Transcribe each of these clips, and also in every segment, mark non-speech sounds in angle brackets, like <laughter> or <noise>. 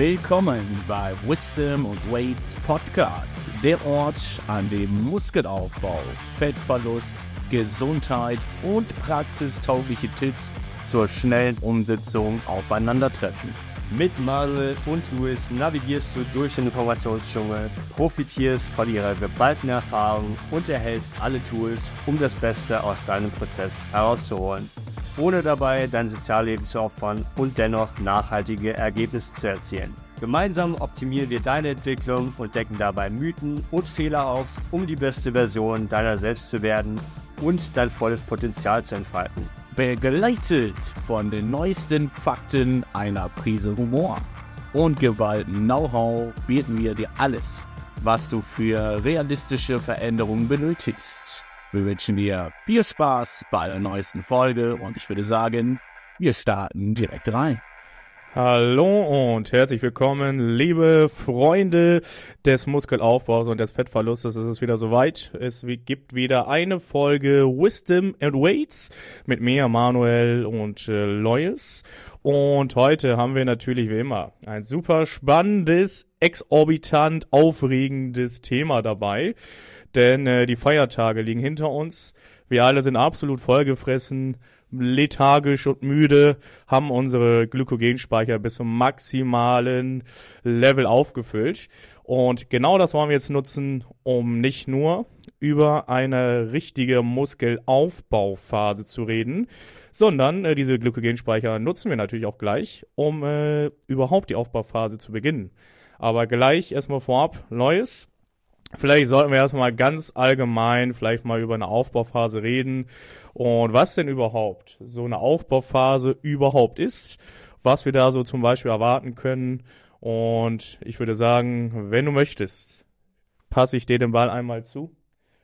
Willkommen bei Wisdom und Weights Podcast, der Ort, an dem Muskelaufbau, Fettverlust, Gesundheit und praxistaugliche Tipps zur schnellen Umsetzung aufeinandertreffen. Mit Manuel und Luis navigierst du durch den Informationsdschungel, profitierst von ihrer geballten Erfahrung und erhältst alle Tools, um das Beste aus deinem Prozess herauszuholen, ohne dabei dein Sozialleben zu opfern und dennoch nachhaltige Ergebnisse zu erzielen. Gemeinsam optimieren wir deine Entwicklung und decken dabei Mythen und Fehler auf, um die beste Version deiner selbst zu werden und dein volles Potenzial zu entfalten begleitet von den neuesten Fakten einer Prise Humor und geballten Know-how bieten wir dir alles, was du für realistische Veränderungen benötigst. Wir wünschen dir viel Spaß bei der neuesten Folge und ich würde sagen, wir starten direkt rein. Hallo und herzlich willkommen, liebe Freunde des Muskelaufbaus und des Fettverlustes. Es ist wieder soweit. Es gibt wieder eine Folge Wisdom and Weights mit mir, Manuel und äh, Lois. Und heute haben wir natürlich wie immer ein super spannendes, exorbitant aufregendes Thema dabei. Denn äh, die Feiertage liegen hinter uns. Wir alle sind absolut vollgefressen lethargisch und müde, haben unsere Glykogenspeicher bis zum maximalen Level aufgefüllt. Und genau das wollen wir jetzt nutzen, um nicht nur über eine richtige Muskelaufbauphase zu reden, sondern äh, diese Glykogenspeicher nutzen wir natürlich auch gleich, um äh, überhaupt die Aufbauphase zu beginnen. Aber gleich erstmal vorab Neues. Vielleicht sollten wir erstmal ganz allgemein vielleicht mal über eine Aufbauphase reden und was denn überhaupt so eine Aufbauphase überhaupt ist, was wir da so zum Beispiel erwarten können. Und ich würde sagen, wenn du möchtest, passe ich dir den Ball einmal zu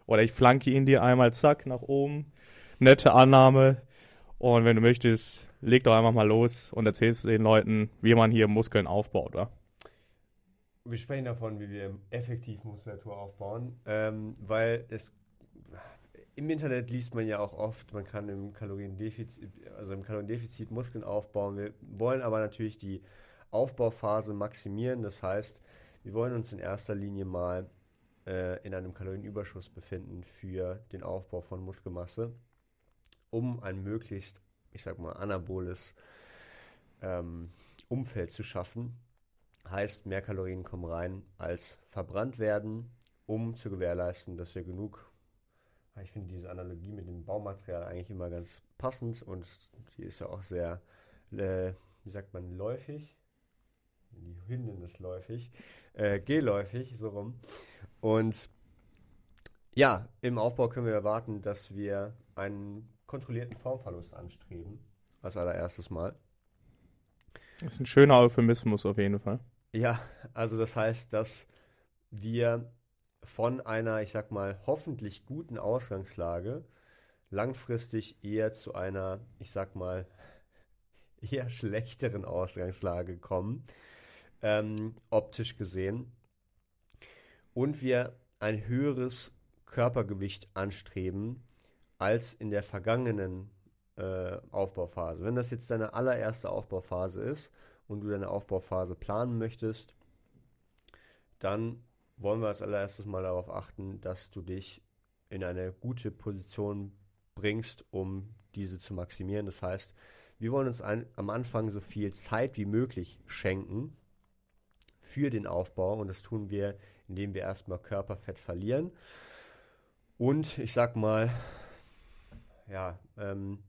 oder ich flanke ihn dir einmal zack nach oben. Nette Annahme. Und wenn du möchtest, leg doch einfach mal los und erzählst den Leuten, wie man hier Muskeln aufbaut, oder? Wir sprechen davon, wie wir effektiv Muskulatur aufbauen, ähm, weil es im Internet liest man ja auch oft, man kann im Kaloriendefizit, also im Kaloriendefizit Muskeln aufbauen. Wir wollen aber natürlich die Aufbauphase maximieren. Das heißt, wir wollen uns in erster Linie mal äh, in einem Kalorienüberschuss befinden für den Aufbau von Muskelmasse, um ein möglichst, ich sag mal, anaboles ähm, Umfeld zu schaffen. Heißt, mehr Kalorien kommen rein, als verbrannt werden, um zu gewährleisten, dass wir genug ich finde diese Analogie mit dem Baumaterial eigentlich immer ganz passend und die ist ja auch sehr, äh, wie sagt man, läufig. Die Hündin ist läufig, äh, geläufig, so rum. Und ja, im Aufbau können wir erwarten, dass wir einen kontrollierten Formverlust anstreben, als allererstes Mal. Das ist ein schöner Euphemismus auf jeden Fall. Ja, also das heißt, dass wir von einer, ich sag mal, hoffentlich guten Ausgangslage langfristig eher zu einer, ich sag mal, <laughs> eher schlechteren Ausgangslage kommen, ähm, optisch gesehen. Und wir ein höheres Körpergewicht anstreben als in der vergangenen äh, Aufbauphase. Wenn das jetzt deine allererste Aufbauphase ist und du deine Aufbauphase planen möchtest, dann wollen wir als allererstes mal darauf achten, dass du dich in eine gute Position bringst, um diese zu maximieren. Das heißt, wir wollen uns ein, am Anfang so viel Zeit wie möglich schenken für den Aufbau und das tun wir, indem wir erstmal Körperfett verlieren und ich sag mal, ja, ähm,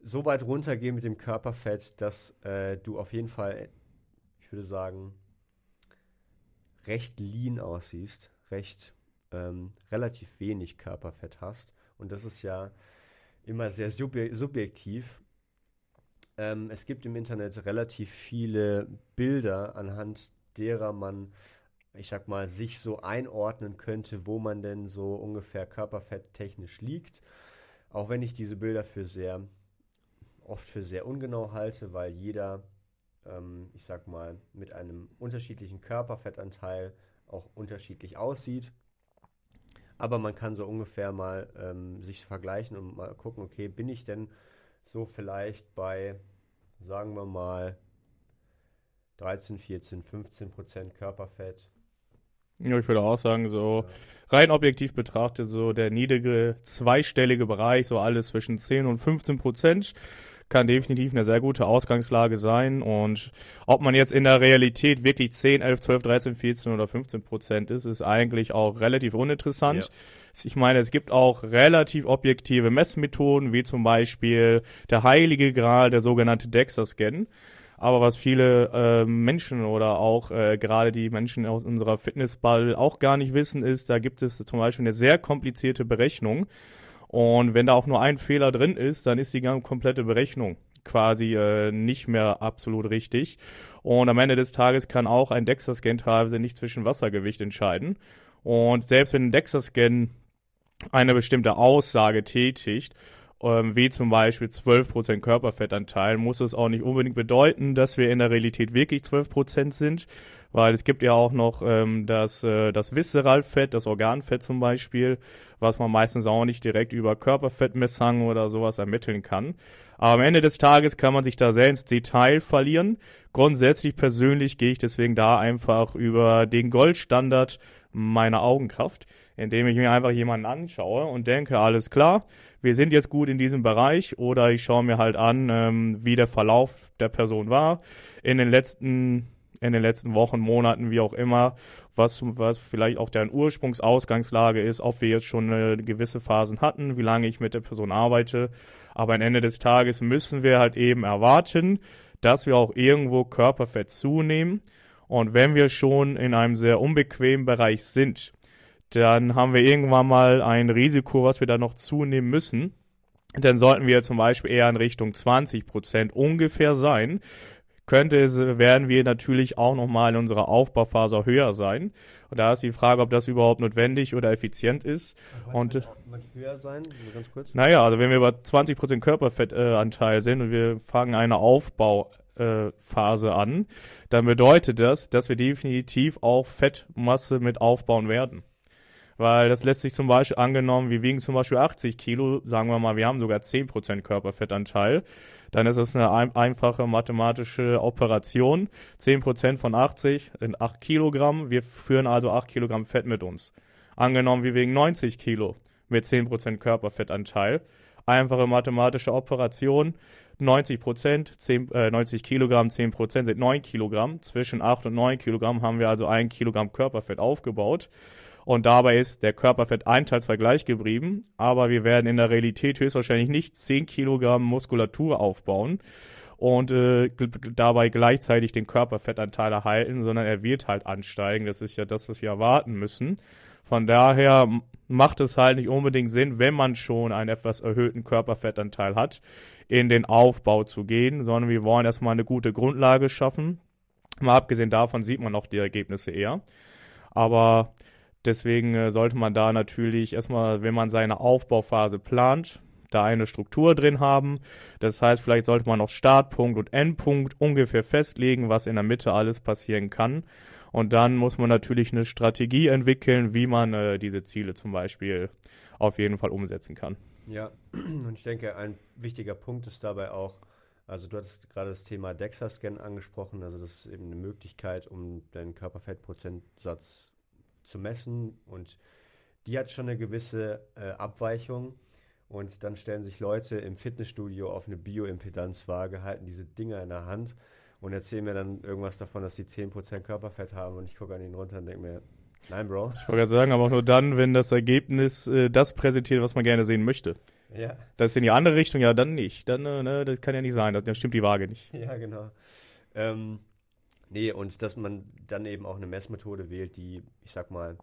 so weit runtergehen mit dem Körperfett, dass äh, du auf jeden Fall, ich würde sagen, recht lean aussiehst, recht ähm, relativ wenig Körperfett hast. Und das ist ja immer sehr subje subjektiv. Ähm, es gibt im Internet relativ viele Bilder, anhand derer man, ich sag mal, sich so einordnen könnte, wo man denn so ungefähr körperfetttechnisch liegt. Auch wenn ich diese Bilder für sehr, oft für sehr ungenau halte, weil jeder ähm, ich sag mal, mit einem unterschiedlichen Körperfettanteil auch unterschiedlich aussieht. Aber man kann so ungefähr mal ähm, sich vergleichen und mal gucken, okay, bin ich denn so vielleicht bei, sagen wir mal, 13, 14, 15 Prozent Körperfett. Ja, ich würde auch sagen, so rein objektiv betrachtet, so der niedrige zweistellige Bereich, so alles zwischen 10 und 15 Prozent, kann definitiv eine sehr gute Ausgangslage sein. Und ob man jetzt in der Realität wirklich 10, 11, 12, 13, 14 oder 15 Prozent ist, ist eigentlich auch relativ uninteressant. Ja. Ich meine, es gibt auch relativ objektive Messmethoden, wie zum Beispiel der heilige Gral, der sogenannte DEXA-Scan. Aber was viele äh, Menschen oder auch äh, gerade die Menschen aus unserer Fitnessball auch gar nicht wissen, ist, da gibt es zum Beispiel eine sehr komplizierte Berechnung. Und wenn da auch nur ein Fehler drin ist, dann ist die ganze komplette Berechnung quasi äh, nicht mehr absolut richtig. Und am Ende des Tages kann auch ein DEXA-Scan teilweise nicht zwischen Wassergewicht entscheiden. Und selbst wenn ein DEXA-Scan eine bestimmte Aussage tätigt, ähm, wie zum Beispiel 12% Körperfettanteil, muss es auch nicht unbedingt bedeuten, dass wir in der Realität wirklich 12% sind, weil es gibt ja auch noch ähm, das, äh, das Viszeralfett, das Organfett zum Beispiel, was man meistens auch nicht direkt über Körperfettmessungen oder sowas ermitteln kann. Aber am Ende des Tages kann man sich da sehr ins Detail verlieren. Grundsätzlich persönlich gehe ich deswegen da einfach über den Goldstandard meiner Augenkraft, indem ich mir einfach jemanden anschaue und denke, alles klar, wir sind jetzt gut in diesem Bereich oder ich schaue mir halt an, ähm, wie der Verlauf der Person war in den letzten in den letzten Wochen, Monaten, wie auch immer, was, was vielleicht auch deren Ursprungsausgangslage ist, ob wir jetzt schon äh, gewisse Phasen hatten, wie lange ich mit der Person arbeite. Aber am Ende des Tages müssen wir halt eben erwarten, dass wir auch irgendwo Körperfett zunehmen. Und wenn wir schon in einem sehr unbequemen Bereich sind, dann haben wir irgendwann mal ein Risiko, was wir da noch zunehmen müssen. Dann sollten wir zum Beispiel eher in Richtung 20 Prozent ungefähr sein. Könnte es, werden wir natürlich auch nochmal in unserer Aufbauphase höher sein. Und da ist die Frage, ob das überhaupt notwendig oder effizient ist. Und, und höher sein? Ganz kurz. Naja, also wenn wir über 20% Körperfettanteil äh, sind und wir fangen eine Aufbauphase äh, an, dann bedeutet das, dass wir definitiv auch Fettmasse mit aufbauen werden. Weil das lässt sich zum Beispiel angenommen, wir wiegen zum Beispiel 80 Kilo, sagen wir mal, wir haben sogar 10% Körperfettanteil, dann ist das eine ein, einfache mathematische Operation. 10% von 80 sind 8 Kilogramm, wir führen also 8 Kilogramm Fett mit uns. Angenommen, wir wiegen 90 Kilo mit 10% Körperfettanteil. Einfache mathematische Operation. 90 Prozent, äh, 90 Kilogramm, 10 Prozent sind 9 Kilogramm. Zwischen 8 und 9 Kilogramm haben wir also 1 Kilogramm Körperfett aufgebaut. Und dabei ist der Körperfetteinteil zwar gleich geblieben, aber wir werden in der Realität höchstwahrscheinlich nicht 10 Kilogramm Muskulatur aufbauen und äh, dabei gleichzeitig den Körperfettanteil erhalten, sondern er wird halt ansteigen. Das ist ja das, was wir erwarten müssen. Von daher macht es halt nicht unbedingt Sinn, wenn man schon einen etwas erhöhten Körperfettanteil hat, in den Aufbau zu gehen, sondern wir wollen erstmal eine gute Grundlage schaffen. Mal abgesehen davon sieht man auch die Ergebnisse eher. Aber Deswegen äh, sollte man da natürlich erstmal, wenn man seine Aufbauphase plant, da eine Struktur drin haben. Das heißt, vielleicht sollte man auch Startpunkt und Endpunkt ungefähr festlegen, was in der Mitte alles passieren kann. Und dann muss man natürlich eine Strategie entwickeln, wie man äh, diese Ziele zum Beispiel auf jeden Fall umsetzen kann. Ja, <clears throat> und ich denke, ein wichtiger Punkt ist dabei auch, also du hattest gerade das Thema DEXA-Scan angesprochen, also das ist eben eine Möglichkeit, um deinen Körperfettprozentsatz zu messen und die hat schon eine gewisse äh, Abweichung. Und dann stellen sich Leute im Fitnessstudio auf eine Bioimpedanzwaage, halten diese Dinger in der Hand und erzählen mir dann irgendwas davon, dass sie 10% Körperfett haben. Und ich gucke an ihn runter und denke mir, nein, Bro. Ich wollte gerade sagen, aber auch nur dann, wenn das Ergebnis äh, das präsentiert, was man gerne sehen möchte. Ja. Das ist in die andere Richtung, ja, dann nicht. Dann, äh, ne, das kann ja nicht sein. Dann stimmt die Waage nicht. Ja, genau. Ähm, Nee, und dass man dann eben auch eine Messmethode wählt, die, ich sag mal,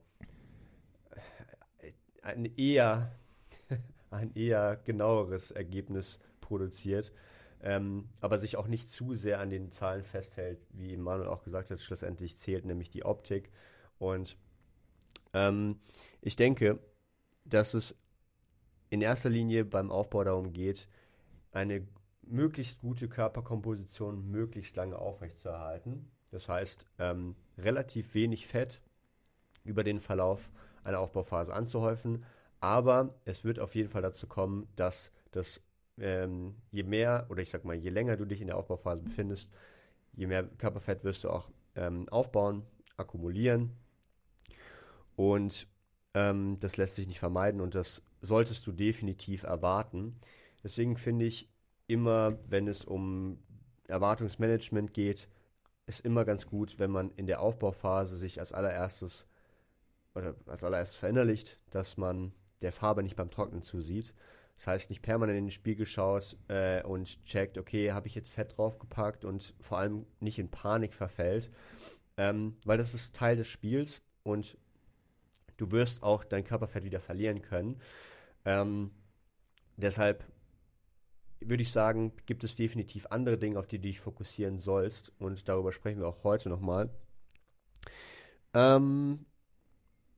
ein eher, <laughs> ein eher genaueres Ergebnis produziert, ähm, aber sich auch nicht zu sehr an den Zahlen festhält, wie Manuel auch gesagt hat, schlussendlich zählt nämlich die Optik. Und ähm, ich denke, dass es in erster Linie beim Aufbau darum geht, eine möglichst gute Körperkomposition möglichst lange aufrechtzuerhalten. Das heißt, ähm, relativ wenig Fett über den Verlauf einer Aufbauphase anzuhäufen. Aber es wird auf jeden Fall dazu kommen, dass das ähm, je mehr oder ich sag mal, je länger du dich in der Aufbauphase befindest, je mehr Körperfett wirst du auch ähm, aufbauen, akkumulieren. Und ähm, das lässt sich nicht vermeiden und das solltest du definitiv erwarten. Deswegen finde ich immer, wenn es um Erwartungsmanagement geht, ist immer ganz gut, wenn man in der Aufbauphase sich als allererstes oder als allererstes verinnerlicht, dass man der Farbe nicht beim Trocknen zusieht. Das heißt, nicht permanent in den Spiegel schaut äh, und checkt, okay, habe ich jetzt Fett draufgepackt und vor allem nicht in Panik verfällt, ähm, weil das ist Teil des Spiels und du wirst auch dein Körperfett wieder verlieren können. Ähm, deshalb würde ich sagen, gibt es definitiv andere Dinge, auf die du dich fokussieren sollst und darüber sprechen wir auch heute nochmal. Ähm,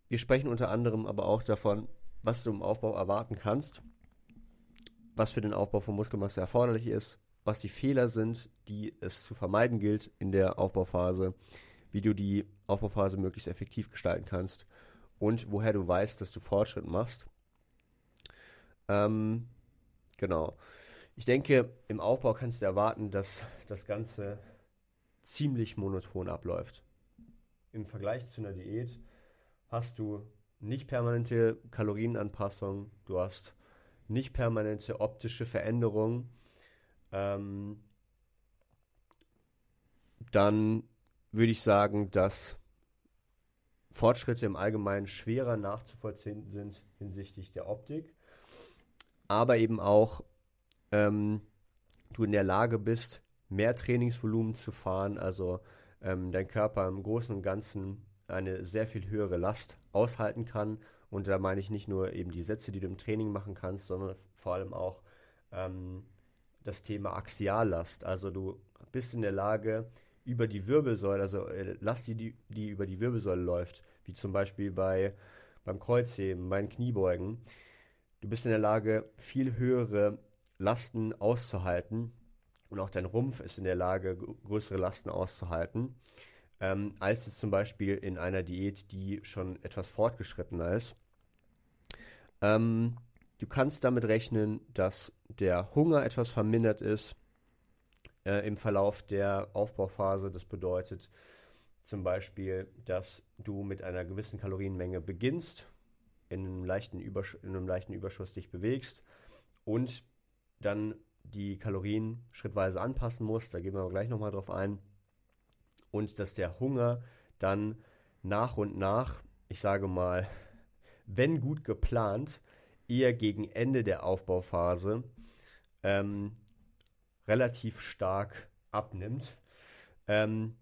wir sprechen unter anderem aber auch davon, was du im Aufbau erwarten kannst was für den Aufbau von Muskelmasse erforderlich ist, was die Fehler sind, die es zu vermeiden gilt in der Aufbauphase, wie du die Aufbauphase möglichst effektiv gestalten kannst und woher du weißt, dass du Fortschritt machst. Ähm, genau. Ich denke, im Aufbau kannst du erwarten, dass das Ganze ziemlich monoton abläuft. Im Vergleich zu einer Diät hast du nicht permanente Kalorienanpassung, du hast nicht permanente optische Veränderungen, ähm, dann würde ich sagen, dass Fortschritte im Allgemeinen schwerer nachzuvollziehen sind hinsichtlich der Optik, aber eben auch ähm, du in der Lage bist, mehr Trainingsvolumen zu fahren, also ähm, dein Körper im Großen und Ganzen eine sehr viel höhere Last aushalten kann und da meine ich nicht nur eben die Sätze, die du im Training machen kannst, sondern vor allem auch ähm, das Thema Axiallast. Also du bist in der Lage, über die Wirbelsäule, also äh, Last, die, die über die Wirbelsäule läuft, wie zum Beispiel bei, beim Kreuzheben, beim Kniebeugen, du bist in der Lage, viel höhere Lasten auszuhalten und auch dein Rumpf ist in der Lage, größere Lasten auszuhalten ähm, als jetzt zum Beispiel in einer Diät, die schon etwas fortgeschrittener ist. Ähm, du kannst damit rechnen, dass der Hunger etwas vermindert ist äh, im Verlauf der Aufbauphase. Das bedeutet zum Beispiel, dass du mit einer gewissen Kalorienmenge beginnst, in einem leichten, Übersch in einem leichten Überschuss dich bewegst und dann die Kalorien schrittweise anpassen musst. Da gehen wir aber gleich nochmal drauf ein und dass der Hunger dann nach und nach, ich sage mal, <laughs> wenn gut geplant, eher gegen Ende der Aufbauphase ähm, relativ stark abnimmt. Ähm,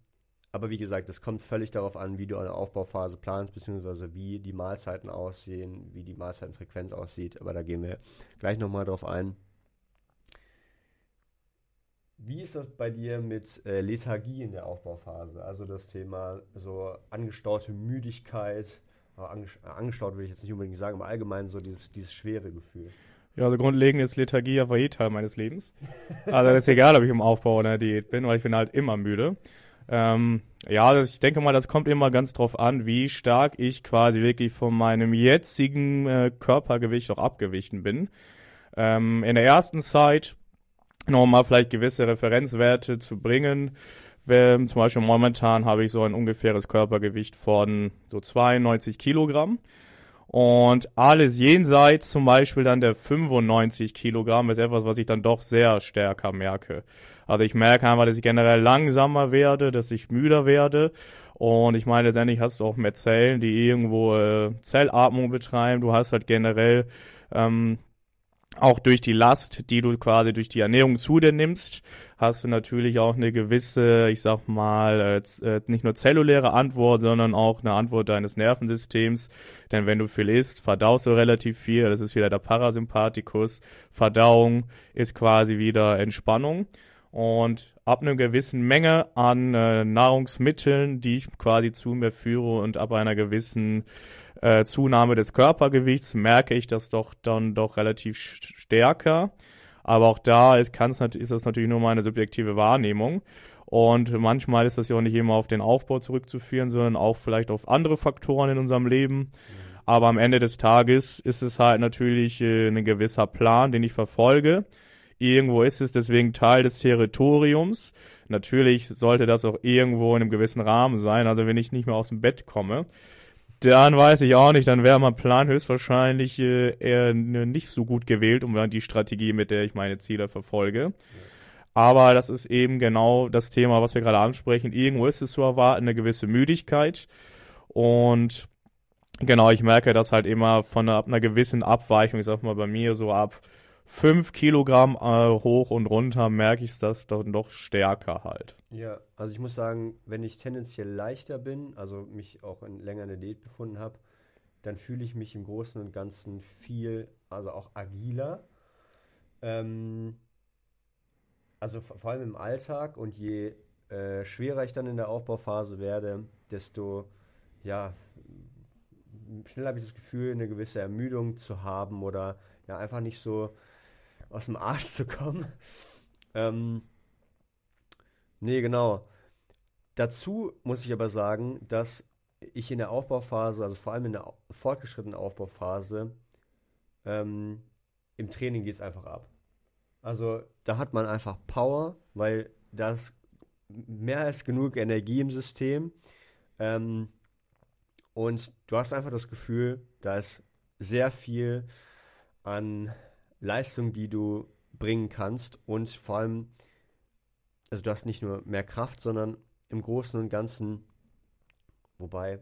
aber wie gesagt, es kommt völlig darauf an, wie du eine Aufbauphase planst, beziehungsweise wie die Mahlzeiten aussehen, wie die Mahlzeitenfrequenz aussieht. Aber da gehen wir gleich nochmal drauf ein. Wie ist das bei dir mit äh, Lethargie in der Aufbauphase? Also das Thema so angestaute Müdigkeit, äh, angestaut würde ich jetzt nicht unbedingt sagen, aber allgemein so dieses, dieses schwere Gefühl. Ja, also grundlegend ist Lethargie ja eh Teil meines Lebens. Also es ist egal, ob ich im Aufbau oder in der Diät bin, weil ich bin halt immer müde. Ähm, ja, ich denke mal, das kommt immer ganz drauf an, wie stark ich quasi wirklich von meinem jetzigen äh, Körpergewicht auch abgewichen bin. Ähm, in der ersten Zeit nochmal vielleicht gewisse Referenzwerte zu bringen. Zum Beispiel momentan habe ich so ein ungefähres Körpergewicht von so 92 Kilogramm. Und alles jenseits zum Beispiel dann der 95 Kilogramm ist etwas, was ich dann doch sehr stärker merke. Also ich merke einfach, dass ich generell langsamer werde, dass ich müder werde. Und ich meine, letztendlich hast du auch mehr Zellen, die irgendwo äh, Zellatmung betreiben. Du hast halt generell ähm, auch durch die Last, die du quasi durch die Ernährung zu dir nimmst, hast du natürlich auch eine gewisse, ich sag mal, äh, nicht nur zelluläre Antwort, sondern auch eine Antwort deines Nervensystems. Denn wenn du viel isst, verdaust du relativ viel. Das ist wieder der Parasympathikus. Verdauung ist quasi wieder Entspannung. Und ab einer gewissen Menge an äh, Nahrungsmitteln, die ich quasi zu mir führe und ab einer gewissen äh, Zunahme des Körpergewichts merke ich das doch dann doch relativ stärker. Aber auch da ist, kann's, ist das natürlich nur meine subjektive Wahrnehmung. Und manchmal ist das ja auch nicht immer auf den Aufbau zurückzuführen, sondern auch vielleicht auf andere Faktoren in unserem Leben. Mhm. Aber am Ende des Tages ist es halt natürlich äh, ein gewisser Plan, den ich verfolge. Irgendwo ist es deswegen Teil des Territoriums. Natürlich sollte das auch irgendwo in einem gewissen Rahmen sein. Also wenn ich nicht mehr aus dem Bett komme, dann weiß ich auch nicht, dann wäre mein Plan höchstwahrscheinlich äh, eher nicht so gut gewählt, um die Strategie, mit der ich meine Ziele verfolge. Aber das ist eben genau das Thema, was wir gerade ansprechen. Irgendwo ist es zu erwarten, eine gewisse Müdigkeit. Und genau, ich merke das halt immer von einer, einer gewissen Abweichung, ich sag mal bei mir so ab 5 Kilogramm äh, hoch und runter merke ich das dann doch stärker halt. Ja, also ich muss sagen, wenn ich tendenziell leichter bin, also mich auch in länger in der Diät befunden habe, dann fühle ich mich im Großen und Ganzen viel, also auch agiler. Ähm, also vor allem im Alltag und je äh, schwerer ich dann in der Aufbauphase werde, desto ja, schnell habe ich das Gefühl, eine gewisse Ermüdung zu haben oder ja, einfach nicht so aus dem Arsch zu kommen. ähm, nee, genau. Dazu muss ich aber sagen, dass ich in der Aufbauphase, also vor allem in der fortgeschrittenen Aufbauphase, ähm, im Training geht es einfach ab. Also da hat man einfach Power, weil da ist mehr als genug Energie im System. Ähm, und du hast einfach das Gefühl, da ist sehr viel an Leistung, die du bringen kannst und vor allem, also du hast nicht nur mehr Kraft, sondern im Großen und Ganzen, wobei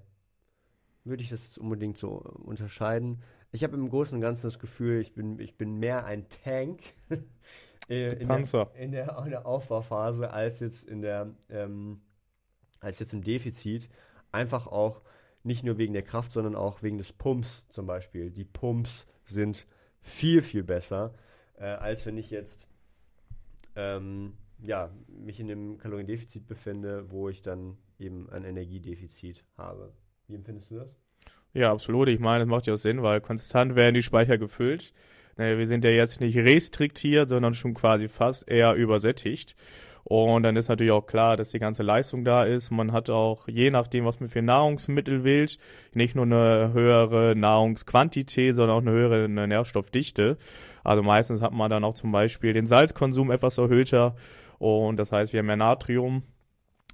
würde ich das jetzt unbedingt so unterscheiden. Ich habe im Großen und Ganzen das Gefühl, ich bin, ich bin mehr ein Tank <laughs> in, Panzer. Der, in, der, in der Aufbauphase als jetzt in der ähm, als jetzt im Defizit. Einfach auch nicht nur wegen der Kraft, sondern auch wegen des Pumps zum Beispiel. Die Pumps sind viel, viel besser, äh, als wenn ich jetzt ähm, ja, mich in einem Kaloriendefizit befinde, wo ich dann eben ein Energiedefizit habe. Wie empfindest du das? Ja, absolut. Ich meine, das macht ja auch Sinn, weil konstant werden die Speicher gefüllt. Naja, wir sind ja jetzt nicht restriktiert, sondern schon quasi fast eher übersättigt. Und dann ist natürlich auch klar, dass die ganze Leistung da ist. Man hat auch, je nachdem, was man für Nahrungsmittel wählt, nicht nur eine höhere Nahrungsquantität, sondern auch eine höhere Nährstoffdichte. Also meistens hat man dann auch zum Beispiel den Salzkonsum etwas erhöhter. Und das heißt, wir haben mehr Natrium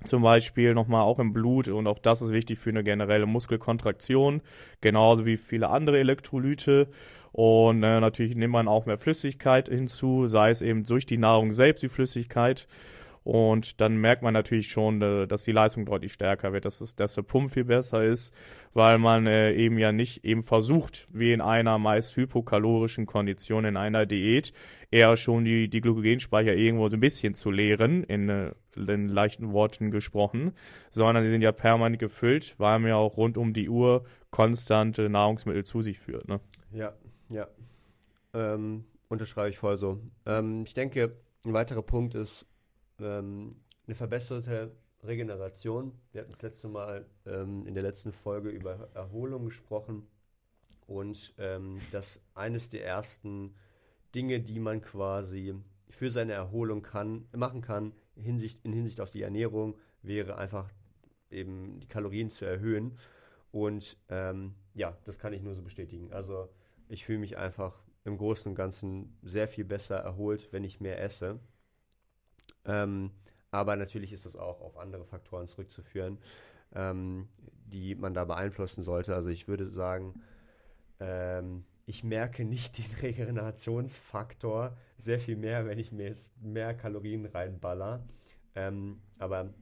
zum Beispiel nochmal auch im Blut und auch das ist wichtig für eine generelle Muskelkontraktion, genauso wie viele andere Elektrolyte. Und äh, natürlich nimmt man auch mehr Flüssigkeit hinzu, sei es eben durch die Nahrung selbst die Flüssigkeit. Und dann merkt man natürlich schon, äh, dass die Leistung deutlich stärker wird, dass, es, dass der Pump viel besser ist, weil man äh, eben ja nicht eben versucht, wie in einer meist hypokalorischen Kondition, in einer Diät, eher schon die, die Glykogenspeicher irgendwo so ein bisschen zu leeren, in, äh, in leichten Worten gesprochen, sondern sie sind ja permanent gefüllt, weil man ja auch rund um die Uhr konstante Nahrungsmittel zu sich führt. Ne? Ja, ja. Ähm, unterschreibe ich voll so. Ähm, ich denke, ein weiterer Punkt ist, ähm, eine verbesserte Regeneration. Wir hatten das letzte Mal ähm, in der letzten Folge über Erholung gesprochen und ähm, dass eines der ersten Dinge, die man quasi für seine Erholung kann, machen kann, Hinsicht, in Hinsicht auf die Ernährung, wäre einfach eben die Kalorien zu erhöhen. Und ähm, ja, das kann ich nur so bestätigen. Also ich fühle mich einfach im Großen und Ganzen sehr viel besser erholt, wenn ich mehr esse. Ähm, aber natürlich ist das auch auf andere Faktoren zurückzuführen, ähm, die man da beeinflussen sollte. Also ich würde sagen, ähm, ich merke nicht den <laughs> Regenerationsfaktor sehr viel mehr, wenn ich mir jetzt mehr Kalorien reinballer. Ähm, aber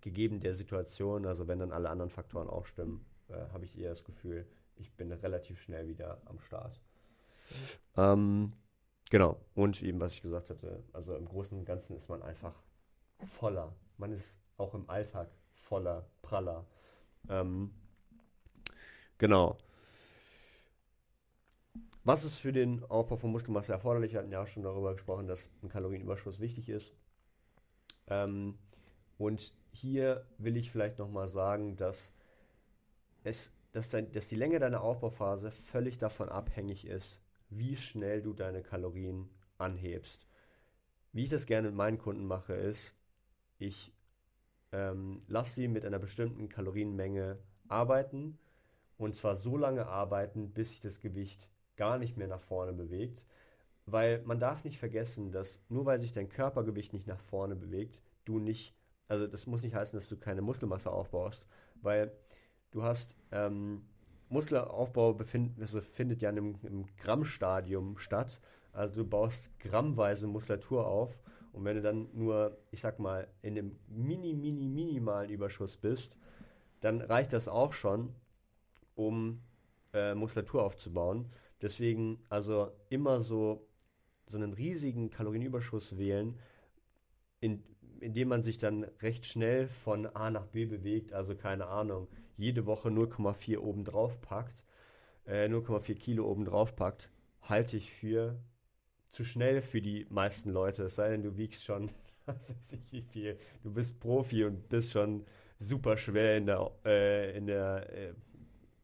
gegeben der Situation, also wenn dann alle anderen Faktoren auch stimmen, äh, habe ich eher das Gefühl, ich bin relativ schnell wieder am Start. Ähm, Genau. Und eben, was ich gesagt hatte, also im Großen und Ganzen ist man einfach voller. Man ist auch im Alltag voller, praller. Ähm, genau. Was ist für den Aufbau von Muskelmasse erforderlich? Wir hatten ja auch schon darüber gesprochen, dass ein Kalorienüberschuss wichtig ist. Ähm, und hier will ich vielleicht nochmal sagen, dass, es, dass, dein, dass die Länge deiner Aufbauphase völlig davon abhängig ist, wie schnell du deine Kalorien anhebst. Wie ich das gerne mit meinen Kunden mache, ist, ich ähm, lasse sie mit einer bestimmten Kalorienmenge arbeiten und zwar so lange arbeiten, bis sich das Gewicht gar nicht mehr nach vorne bewegt. weil man darf nicht vergessen, dass nur weil sich dein Körpergewicht nicht nach vorne bewegt, du nicht, also das muss nicht heißen, dass du keine Muskelmasse aufbaust, weil du hast ähm, Muskelaufbau befind, also findet ja einem, im Grammstadium statt. Also du baust grammweise Muskulatur auf und wenn du dann nur, ich sag mal, in einem mini, mini, minimalen Überschuss bist, dann reicht das auch schon, um äh, Muskulatur aufzubauen. Deswegen also immer so, so einen riesigen Kalorienüberschuss wählen, in, indem man sich dann recht schnell von A nach B bewegt, also keine Ahnung, jede Woche 0,4 oben drauf packt, äh, 0,4 Kilo oben drauf packt, halte ich für zu schnell für die meisten Leute. Es sei denn, du wiegst schon, <laughs> was weiß ich wie viel. Du bist Profi und bist schon super schwer in der, äh, in der, äh,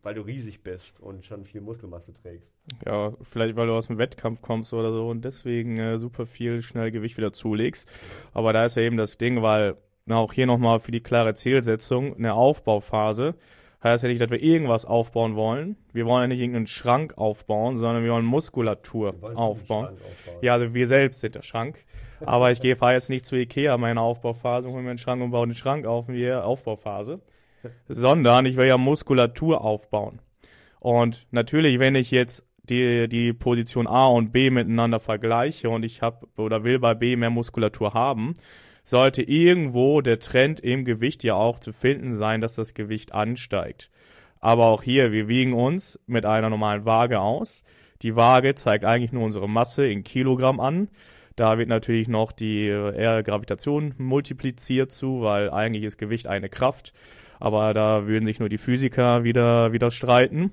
weil du riesig bist und schon viel Muskelmasse trägst. Ja, vielleicht weil du aus dem Wettkampf kommst oder so und deswegen äh, super viel schnell Gewicht wieder zulegst. Aber da ist ja eben das Ding, weil na, auch hier nochmal für die klare Zielsetzung eine Aufbauphase Heißt ja nicht, dass wir irgendwas aufbauen wollen. Wir wollen ja nicht irgendeinen Schrank aufbauen, sondern wir wollen Muskulatur wir wollen aufbauen. aufbauen. Ja, also wir selbst sind der Schrank. Aber ich gehe, fahre jetzt nicht zu Ikea meine Aufbauphase und hole mir einen Schrank und baue den Schrank auf wie Aufbauphase. Sondern ich will ja Muskulatur aufbauen. Und natürlich, wenn ich jetzt die, die Position A und B miteinander vergleiche und ich habe oder will bei B mehr Muskulatur haben, sollte irgendwo der Trend im Gewicht ja auch zu finden sein, dass das Gewicht ansteigt. Aber auch hier, wir wiegen uns mit einer normalen Waage aus. Die Waage zeigt eigentlich nur unsere Masse in Kilogramm an. Da wird natürlich noch die äh, Gravitation multipliziert zu, weil eigentlich ist Gewicht eine Kraft. Aber da würden sich nur die Physiker wieder, wieder streiten.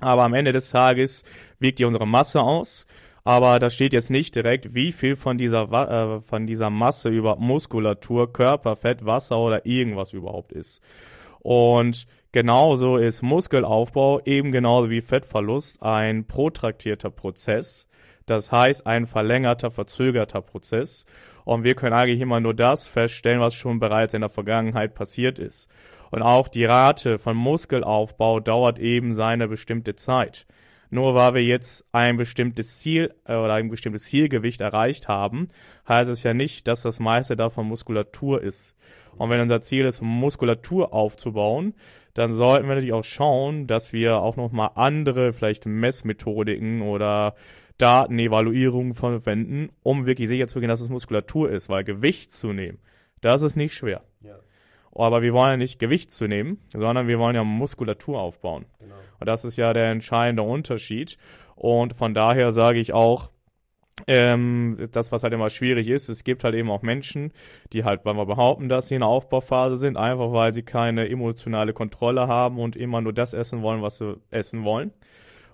Aber am Ende des Tages wiegt ihr unsere Masse aus aber da steht jetzt nicht direkt, wie viel von dieser, äh, von dieser Masse über Muskulatur, Körperfett, Wasser oder irgendwas überhaupt ist. Und genauso ist Muskelaufbau eben genauso wie Fettverlust ein protraktierter Prozess. Das heißt, ein verlängerter, verzögerter Prozess. Und wir können eigentlich immer nur das feststellen, was schon bereits in der Vergangenheit passiert ist. Und auch die Rate von Muskelaufbau dauert eben seine bestimmte Zeit. Nur weil wir jetzt ein bestimmtes Ziel äh, oder ein bestimmtes Zielgewicht erreicht haben, heißt es ja nicht, dass das meiste davon Muskulatur ist. Und wenn unser Ziel ist, Muskulatur aufzubauen, dann sollten wir natürlich auch schauen, dass wir auch nochmal andere, vielleicht Messmethodiken oder Datenevaluierungen verwenden, um wirklich sicher zu gehen, dass es Muskulatur ist, weil Gewicht zu nehmen, das ist nicht schwer. Aber wir wollen ja nicht Gewicht zu nehmen, sondern wir wollen ja Muskulatur aufbauen. Genau. Und das ist ja der entscheidende Unterschied. Und von daher sage ich auch, ähm, das, was halt immer schwierig ist, es gibt halt eben auch Menschen, die halt, weil wir behaupten, dass sie in der Aufbauphase sind, einfach weil sie keine emotionale Kontrolle haben und immer nur das essen wollen, was sie essen wollen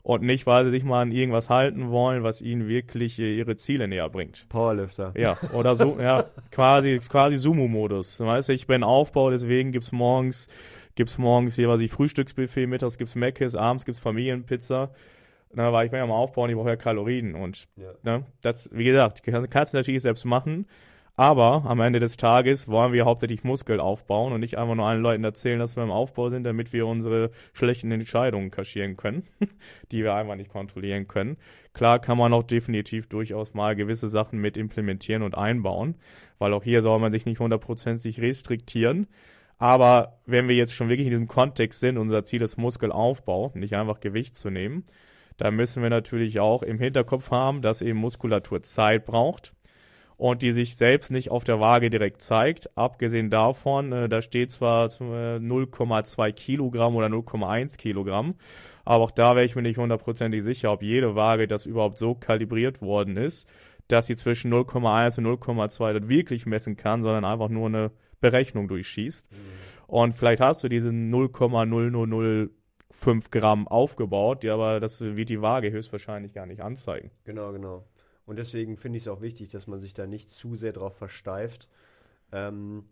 und nicht, weil sie sich mal an irgendwas halten wollen, was ihnen wirklich äh, ihre Ziele näher bringt. Powerlifter. Ja, oder so, ja, quasi, quasi Sumo-Modus. Weißt du, ich bin Aufbau, deswegen gibt's morgens, gibt's morgens was ich, Frühstücksbuffet, mittags gibt's Mc's, abends gibt's Familienpizza. Na, weil ich bin ja mal aufbauen, ich brauche ja Kalorien und, ja. ne, das, wie gesagt, kannst du natürlich selbst machen, aber am Ende des Tages wollen wir hauptsächlich Muskel aufbauen und nicht einfach nur allen Leuten erzählen, dass wir im Aufbau sind, damit wir unsere schlechten Entscheidungen kaschieren können, <laughs> die wir einfach nicht kontrollieren können. Klar kann man auch definitiv durchaus mal gewisse Sachen mit implementieren und einbauen, weil auch hier soll man sich nicht hundertprozentig restriktieren. Aber wenn wir jetzt schon wirklich in diesem Kontext sind, unser Ziel ist Muskelaufbau, nicht einfach Gewicht zu nehmen, dann müssen wir natürlich auch im Hinterkopf haben, dass eben Muskulatur Zeit braucht und die sich selbst nicht auf der Waage direkt zeigt. Abgesehen davon, äh, da steht zwar äh, 0,2 Kilogramm oder 0,1 Kilogramm, aber auch da wäre ich mir nicht hundertprozentig sicher, ob jede Waage das überhaupt so kalibriert worden ist, dass sie zwischen 0,1 und 0,2 das wirklich messen kann, sondern einfach nur eine Berechnung durchschießt. Mhm. Und vielleicht hast du diese 0,0005 Gramm aufgebaut, die aber das wird die Waage höchstwahrscheinlich gar nicht anzeigen. Genau, genau. Und deswegen finde ich es auch wichtig, dass man sich da nicht zu sehr drauf versteift. Ähm,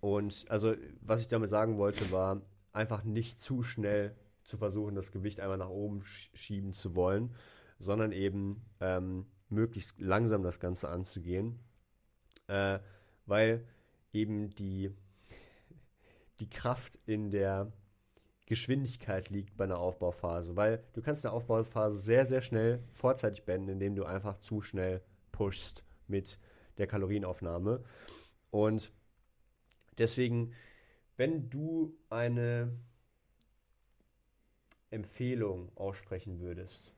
und also, was ich damit sagen wollte, war einfach nicht zu schnell zu versuchen, das Gewicht einmal nach oben schieben zu wollen, sondern eben ähm, möglichst langsam das Ganze anzugehen, äh, weil eben die, die Kraft in der Geschwindigkeit liegt bei einer Aufbauphase, weil du kannst eine Aufbauphase sehr, sehr schnell vorzeitig beenden, indem du einfach zu schnell pushst mit der Kalorienaufnahme. Und deswegen, wenn du eine Empfehlung aussprechen würdest,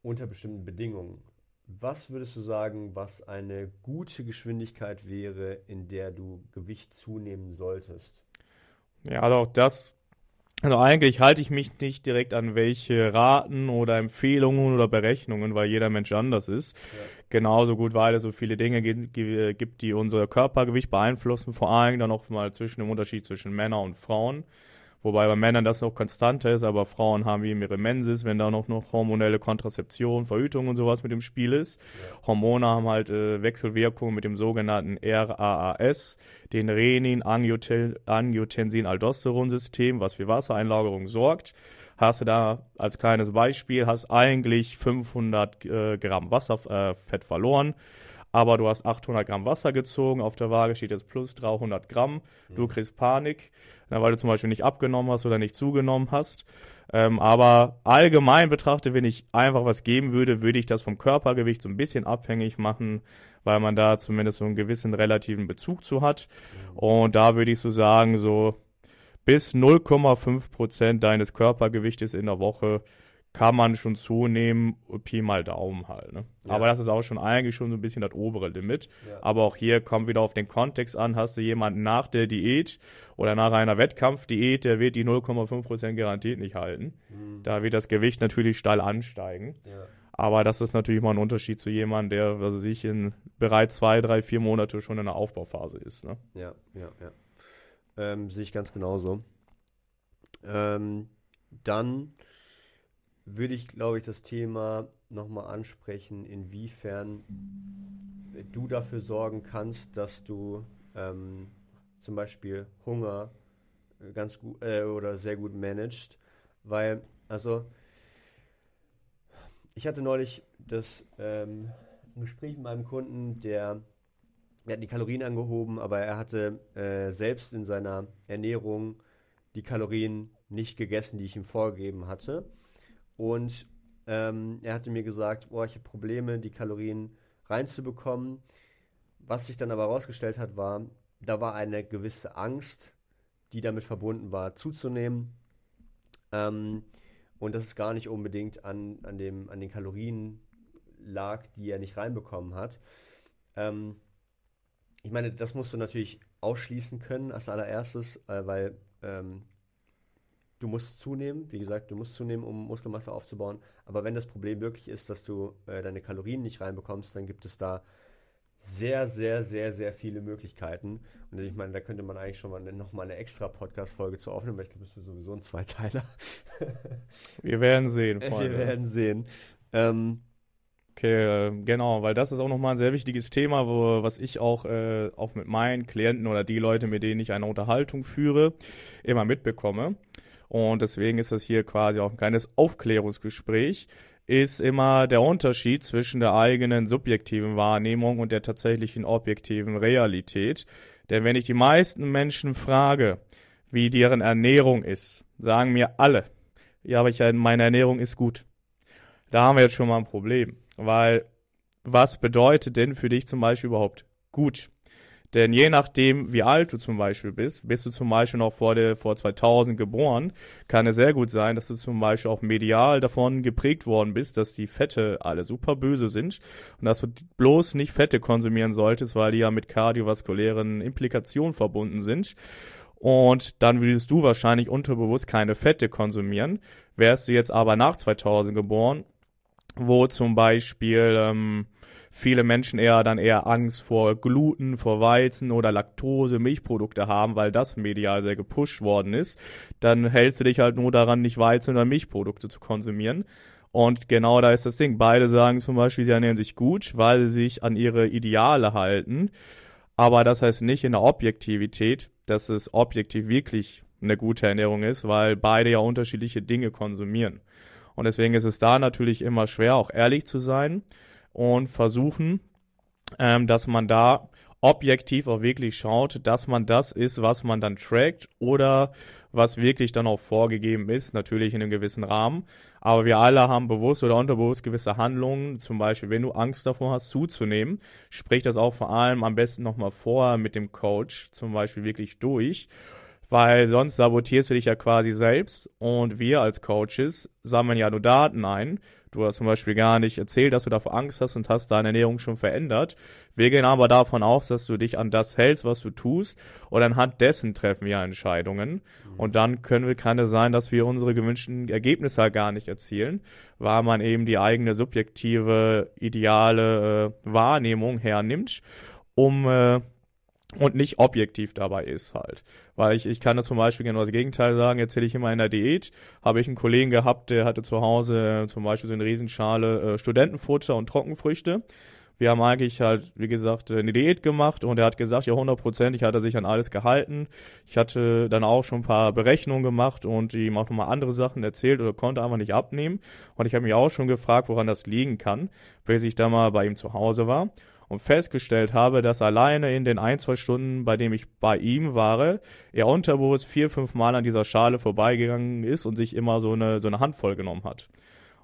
unter bestimmten Bedingungen, was würdest du sagen, was eine gute Geschwindigkeit wäre, in der du Gewicht zunehmen solltest? Ja, also auch das, also eigentlich halte ich mich nicht direkt an welche Raten oder Empfehlungen oder Berechnungen, weil jeder Mensch anders ist. Ja. Genauso gut, weil es so viele Dinge gibt, die unser Körpergewicht beeinflussen, vor allem dann auch mal zwischen dem Unterschied zwischen Männern und Frauen. Wobei bei Männern das noch konstanter ist, aber Frauen haben eben ihre Mensis, wenn da noch, noch hormonelle Kontrazeption, Verhütung und sowas mit dem Spiel ist. Ja. Hormone haben halt äh, Wechselwirkungen mit dem sogenannten RAAS, den Renin-Angiotensin-Aldosteron-System, was für Wassereinlagerung sorgt. Hast du da als kleines Beispiel, hast eigentlich 500 äh, Gramm Wasserfett äh, verloren aber du hast 800 Gramm Wasser gezogen, auf der Waage steht jetzt plus 300 Gramm, du mhm. kriegst Panik, weil du zum Beispiel nicht abgenommen hast oder nicht zugenommen hast. Ähm, aber allgemein betrachtet, wenn ich einfach was geben würde, würde ich das vom Körpergewicht so ein bisschen abhängig machen, weil man da zumindest so einen gewissen relativen Bezug zu hat. Mhm. Und da würde ich so sagen, so bis 0,5 Prozent deines Körpergewichtes in der Woche kann man schon zunehmen, Pi mal Daumen halt. Ne? Ja. Aber das ist auch schon eigentlich schon so ein bisschen das obere Limit. Ja. Aber auch hier kommt wieder auf den Kontext an. Hast du jemanden nach der Diät oder nach einer Wettkampfdiät, der wird die 0,5% garantiert nicht halten. Mhm. Da wird das Gewicht natürlich steil ansteigen. Ja. Aber das ist natürlich mal ein Unterschied zu jemandem, der also sich in bereits zwei, drei, vier Monate schon in der Aufbauphase ist. Ne? Ja, ja, ja. Ähm, sehe ich ganz genauso. Ähm, dann würde ich, glaube ich, das Thema nochmal ansprechen, inwiefern du dafür sorgen kannst, dass du ähm, zum Beispiel Hunger ganz gut äh, oder sehr gut managst, weil, also, ich hatte neulich das ähm, Gespräch mit meinem Kunden, der, der hat die Kalorien angehoben, aber er hatte äh, selbst in seiner Ernährung die Kalorien nicht gegessen, die ich ihm vorgegeben hatte. Und ähm, er hatte mir gesagt, boah, ich habe Probleme, die Kalorien reinzubekommen. Was sich dann aber herausgestellt hat, war, da war eine gewisse Angst, die damit verbunden war, zuzunehmen. Ähm, und dass es gar nicht unbedingt an, an, dem, an den Kalorien lag, die er nicht reinbekommen hat. Ähm, ich meine, das musst du natürlich ausschließen können als allererstes, äh, weil ähm, du musst zunehmen, wie gesagt, du musst zunehmen, um Muskelmasse aufzubauen. Aber wenn das Problem wirklich ist, dass du äh, deine Kalorien nicht reinbekommst, dann gibt es da sehr, sehr, sehr, sehr viele Möglichkeiten. Und ich meine, da könnte man eigentlich schon mal noch mal eine extra Podcast-Folge zu aufnehmen, weil ich glaube, das ist sowieso ein Zweiteiler. <laughs> Wir werden sehen. Freunde. Wir werden sehen. Ähm, Okay, äh, genau, weil das ist auch nochmal ein sehr wichtiges Thema, wo, was ich auch, äh, auch mit meinen Klienten oder die Leute, mit denen ich eine Unterhaltung führe, immer mitbekomme. Und deswegen ist das hier quasi auch ein kleines Aufklärungsgespräch, ist immer der Unterschied zwischen der eigenen subjektiven Wahrnehmung und der tatsächlichen objektiven Realität. Denn wenn ich die meisten Menschen frage, wie deren Ernährung ist, sagen mir alle, ja, aber ich, meine Ernährung ist gut. Da haben wir jetzt schon mal ein Problem, weil was bedeutet denn für dich zum Beispiel überhaupt gut? Denn je nachdem, wie alt du zum Beispiel bist, bist du zum Beispiel noch vor, der, vor 2000 geboren, kann es sehr gut sein, dass du zum Beispiel auch medial davon geprägt worden bist, dass die Fette alle super böse sind und dass du bloß nicht Fette konsumieren solltest, weil die ja mit kardiovaskulären Implikationen verbunden sind. Und dann würdest du wahrscheinlich unterbewusst keine Fette konsumieren. Wärst du jetzt aber nach 2000 geboren, wo zum Beispiel ähm, viele Menschen eher dann eher Angst vor Gluten, vor Weizen oder Laktose, Milchprodukte haben, weil das medial sehr gepusht worden ist, dann hältst du dich halt nur daran, nicht Weizen oder Milchprodukte zu konsumieren. Und genau da ist das Ding. Beide sagen zum Beispiel, sie ernähren sich gut, weil sie sich an ihre Ideale halten. Aber das heißt nicht in der Objektivität, dass es objektiv wirklich eine gute Ernährung ist, weil beide ja unterschiedliche Dinge konsumieren. Und deswegen ist es da natürlich immer schwer, auch ehrlich zu sein und versuchen, ähm, dass man da objektiv auch wirklich schaut, dass man das ist, was man dann trackt oder was wirklich dann auch vorgegeben ist, natürlich in einem gewissen Rahmen. Aber wir alle haben bewusst oder unterbewusst gewisse Handlungen. Zum Beispiel, wenn du Angst davor hast, zuzunehmen, sprich das auch vor allem am besten nochmal vorher mit dem Coach zum Beispiel wirklich durch weil sonst sabotierst du dich ja quasi selbst und wir als Coaches sammeln ja nur Daten ein. Du hast zum Beispiel gar nicht erzählt, dass du davor Angst hast und hast deine Ernährung schon verändert. Wir gehen aber davon aus, dass du dich an das hältst, was du tust und anhand dessen treffen wir Entscheidungen. Mhm. Und dann können wir, kann es sein, dass wir unsere gewünschten Ergebnisse halt gar nicht erzielen, weil man eben die eigene subjektive, ideale äh, Wahrnehmung hernimmt, um äh, und nicht objektiv dabei ist halt. Weil ich, ich kann das zum Beispiel genau das Gegenteil sagen, erzähle ich immer in der Diät, habe ich einen Kollegen gehabt, der hatte zu Hause äh, zum Beispiel so eine Riesenschale äh, Studentenfutter und Trockenfrüchte. Wir haben eigentlich halt, wie gesagt, eine Diät gemacht und er hat gesagt, ja, hundertprozentig hat er sich an alles gehalten. Ich hatte dann auch schon ein paar Berechnungen gemacht und ihm auch nochmal andere Sachen erzählt oder konnte einfach nicht abnehmen. Und ich habe mich auch schon gefragt, woran das liegen kann, bis ich da mal bei ihm zu Hause war und festgestellt habe, dass alleine in den ein, zwei Stunden, bei dem ich bei ihm war, er unterbewusst vier, fünf Mal an dieser Schale vorbeigegangen ist und sich immer so eine, so eine Handvoll genommen hat.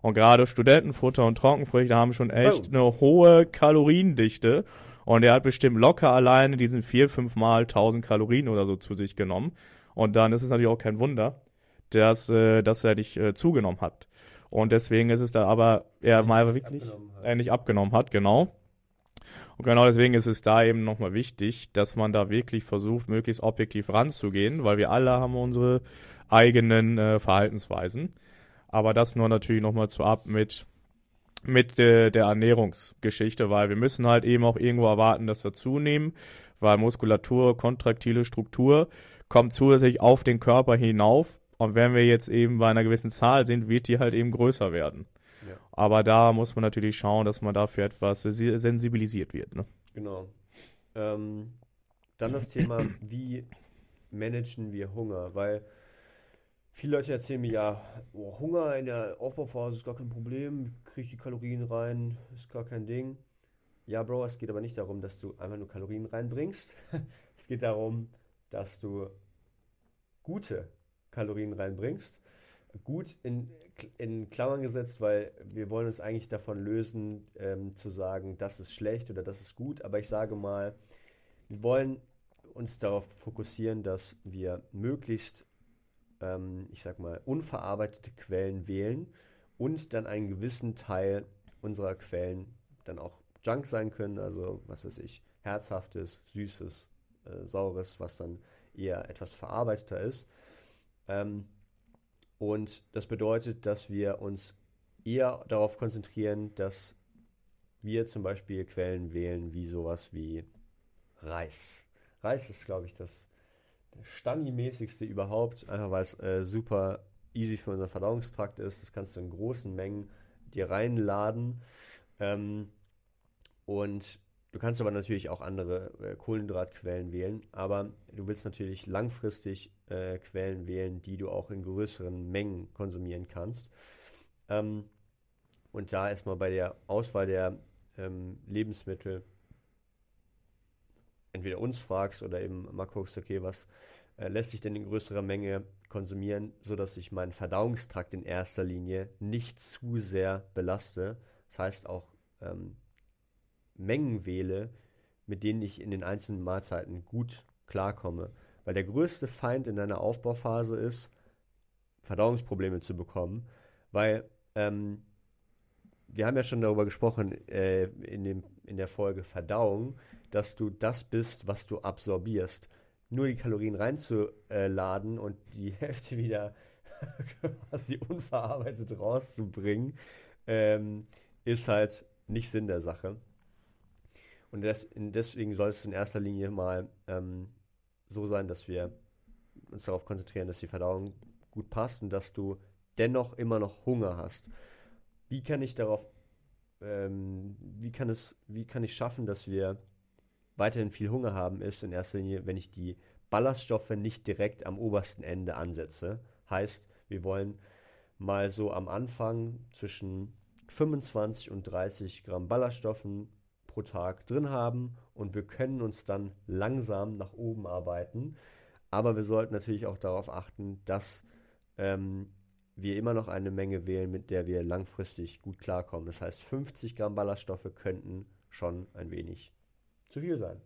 Und gerade Studentenfutter und Trockenfrüchte haben schon echt oh. eine hohe Kaloriendichte. Und er hat bestimmt locker alleine diesen vier, fünf Mal 1000 Kalorien oder so zu sich genommen. Und dann ist es natürlich auch kein Wunder, dass, äh, dass er dich äh, zugenommen hat. Und deswegen ist es da aber er mal wirklich er nicht abgenommen hat, genau. Und genau deswegen ist es da eben nochmal wichtig, dass man da wirklich versucht, möglichst objektiv ranzugehen, weil wir alle haben unsere eigenen äh, Verhaltensweisen. Aber das nur natürlich nochmal zu ab mit, mit äh, der Ernährungsgeschichte, weil wir müssen halt eben auch irgendwo erwarten, dass wir zunehmen, weil Muskulatur, kontraktile Struktur kommt zusätzlich auf den Körper hinauf. Und wenn wir jetzt eben bei einer gewissen Zahl sind, wird die halt eben größer werden. Aber da muss man natürlich schauen, dass man dafür etwas sensibilisiert wird. Ne? Genau. Ähm, dann das Thema, wie managen wir Hunger? Weil viele Leute erzählen mir ja, oh, Hunger in der Aufbauphase ist gar kein Problem, kriege ich die Kalorien rein, ist gar kein Ding. Ja, Bro, es geht aber nicht darum, dass du einfach nur Kalorien reinbringst. <laughs> es geht darum, dass du gute Kalorien reinbringst gut in, in Klammern gesetzt, weil wir wollen uns eigentlich davon lösen, ähm, zu sagen, das ist schlecht oder das ist gut. Aber ich sage mal, wir wollen uns darauf fokussieren, dass wir möglichst, ähm, ich sag mal, unverarbeitete Quellen wählen und dann einen gewissen Teil unserer Quellen dann auch Junk sein können, also was weiß ich, herzhaftes, süßes, äh, saures, was dann eher etwas verarbeiteter ist. Ähm, und das bedeutet, dass wir uns eher darauf konzentrieren, dass wir zum Beispiel Quellen wählen wie sowas wie Reis. Reis ist, glaube ich, das Stani-mäßigste überhaupt, einfach weil es äh, super easy für unseren Verdauungstrakt ist. Das kannst du in großen Mengen dir reinladen. Ähm, und Du kannst aber natürlich auch andere äh, Kohlenhydratquellen wählen, aber du willst natürlich langfristig äh, Quellen wählen, die du auch in größeren Mengen konsumieren kannst. Ähm, und da erstmal bei der Auswahl der ähm, Lebensmittel entweder uns fragst oder eben mal guckst, okay, was äh, lässt sich denn in größerer Menge konsumieren, sodass ich meinen Verdauungstrakt in erster Linie nicht zu sehr belaste. Das heißt auch ähm, Mengen wähle, mit denen ich in den einzelnen Mahlzeiten gut klarkomme. Weil der größte Feind in deiner Aufbauphase ist, Verdauungsprobleme zu bekommen. Weil ähm, wir haben ja schon darüber gesprochen äh, in, dem, in der Folge Verdauung, dass du das bist, was du absorbierst. Nur die Kalorien reinzuladen und die <laughs> Hälfte wieder <laughs> quasi unverarbeitet rauszubringen, ähm, ist halt nicht Sinn der Sache. Und des, deswegen soll es in erster Linie mal ähm, so sein, dass wir uns darauf konzentrieren, dass die Verdauung gut passt und dass du dennoch immer noch Hunger hast. Wie kann ich darauf, ähm, wie kann es, wie kann ich schaffen, dass wir weiterhin viel Hunger haben, ist in erster Linie, wenn ich die Ballaststoffe nicht direkt am obersten Ende ansetze. Heißt, wir wollen mal so am Anfang zwischen 25 und 30 Gramm Ballaststoffen pro Tag drin haben und wir können uns dann langsam nach oben arbeiten. Aber wir sollten natürlich auch darauf achten, dass ähm, wir immer noch eine Menge wählen, mit der wir langfristig gut klarkommen. Das heißt, 50 Gramm Ballaststoffe könnten schon ein wenig zu viel sein.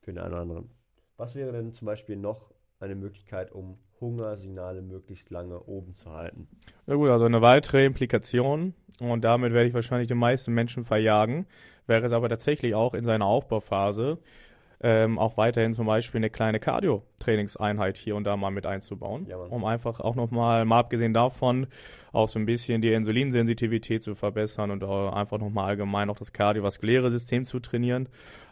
Für den einen oder anderen. Was wäre denn zum Beispiel noch eine Möglichkeit, um Hungersignale möglichst lange oben zu halten? Na gut, also eine weitere Implikation, und damit werde ich wahrscheinlich die meisten Menschen verjagen, wäre es aber tatsächlich auch in seiner Aufbauphase ähm, auch weiterhin zum Beispiel eine kleine Cardio-Trainingseinheit hier und da mal mit einzubauen, ja, um einfach auch nochmal, mal abgesehen davon, auch so ein bisschen die Insulinsensitivität zu verbessern und einfach nochmal allgemein auch das kardiovaskuläre System zu trainieren.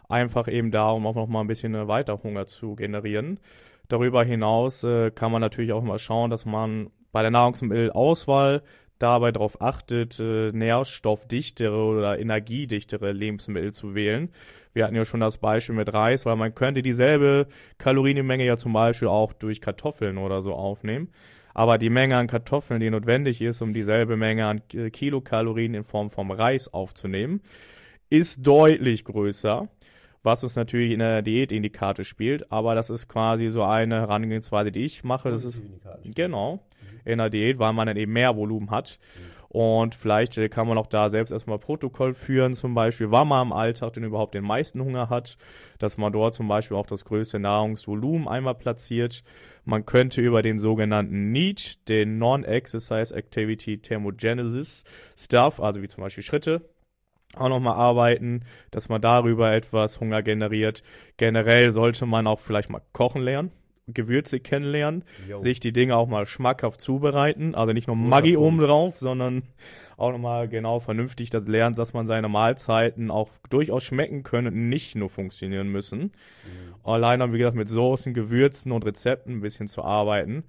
Einfach eben da, um auch nochmal ein bisschen weiter Hunger zu generieren. Darüber hinaus äh, kann man natürlich auch mal schauen, dass man bei der Nahrungsmittelauswahl dabei darauf achtet, äh, nährstoffdichtere oder energiedichtere Lebensmittel zu wählen. Wir hatten ja schon das Beispiel mit Reis, weil man könnte dieselbe Kalorienmenge ja zum Beispiel auch durch Kartoffeln oder so aufnehmen. Aber die Menge an Kartoffeln, die notwendig ist, um dieselbe Menge an Kilokalorien in Form vom Reis aufzunehmen, ist deutlich größer, was uns natürlich in der Diät in die Karte spielt. Aber das ist quasi so eine Herangehensweise, die ich mache. Das ist, genau, mhm. in der Diät, weil man dann eben mehr Volumen hat. Mhm. Und vielleicht äh, kann man auch da selbst erstmal Protokoll führen, zum Beispiel, wann man im Alltag denn überhaupt den meisten Hunger hat, dass man dort zum Beispiel auch das größte Nahrungsvolumen einmal platziert. Man könnte über den sogenannten NEAT, den Non-Exercise Activity Thermogenesis Stuff, also wie zum Beispiel Schritte, auch nochmal arbeiten, dass man darüber etwas Hunger generiert. Generell sollte man auch vielleicht mal kochen lernen. Gewürze kennenlernen, Yo. sich die Dinge auch mal schmackhaft zubereiten, also nicht nur Maggi oben drauf, sondern auch nochmal genau vernünftig das lernen, dass man seine Mahlzeiten auch durchaus schmecken können und nicht nur funktionieren müssen. Mhm. Allein wie gesagt, mit Soßen, Gewürzen und Rezepten ein bisschen zu arbeiten.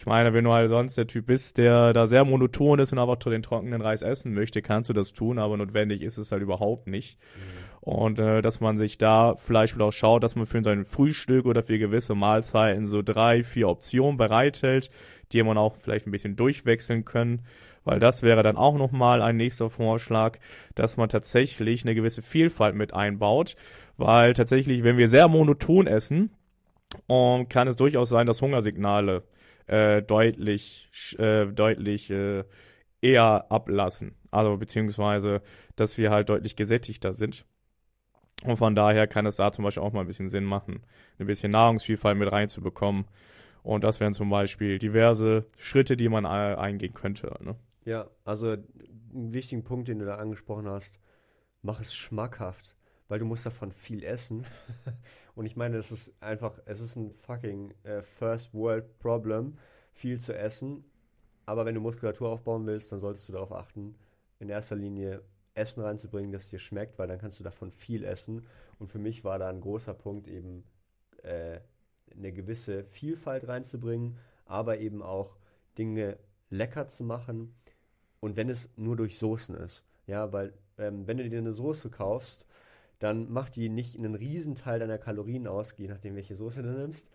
Ich meine, wenn du halt sonst der Typ bist, der da sehr monoton ist und einfach den trockenen Reis essen möchte, kannst du das tun, aber notwendig ist es halt überhaupt nicht. Mhm. Und äh, dass man sich da vielleicht auch schaut, dass man für sein Frühstück oder für gewisse Mahlzeiten so drei, vier Optionen bereithält, die man auch vielleicht ein bisschen durchwechseln können. Weil das wäre dann auch nochmal ein nächster Vorschlag, dass man tatsächlich eine gewisse Vielfalt mit einbaut. Weil tatsächlich, wenn wir sehr monoton essen, um, kann es durchaus sein, dass Hungersignale äh, deutlich, äh, deutlich äh, eher ablassen. Also beziehungsweise, dass wir halt deutlich gesättigter sind. Und von daher kann es da zum Beispiel auch mal ein bisschen Sinn machen, ein bisschen Nahrungsvielfalt mit reinzubekommen. Und das wären zum Beispiel diverse Schritte, die man eingehen könnte. Ne? Ja, also einen wichtigen Punkt, den du da angesprochen hast, mach es schmackhaft, weil du musst davon viel essen. <laughs> Und ich meine, es ist einfach, es ist ein fucking äh, First World Problem, viel zu essen. Aber wenn du Muskulatur aufbauen willst, dann solltest du darauf achten, in erster Linie Essen reinzubringen, das dir schmeckt, weil dann kannst du davon viel essen. Und für mich war da ein großer Punkt eben äh, eine gewisse Vielfalt reinzubringen, aber eben auch Dinge lecker zu machen. Und wenn es nur durch Soßen ist, ja, weil ähm, wenn du dir eine Soße kaufst, dann macht die nicht einen Riesenteil deiner Kalorien aus, je nachdem, welche Soße du nimmst.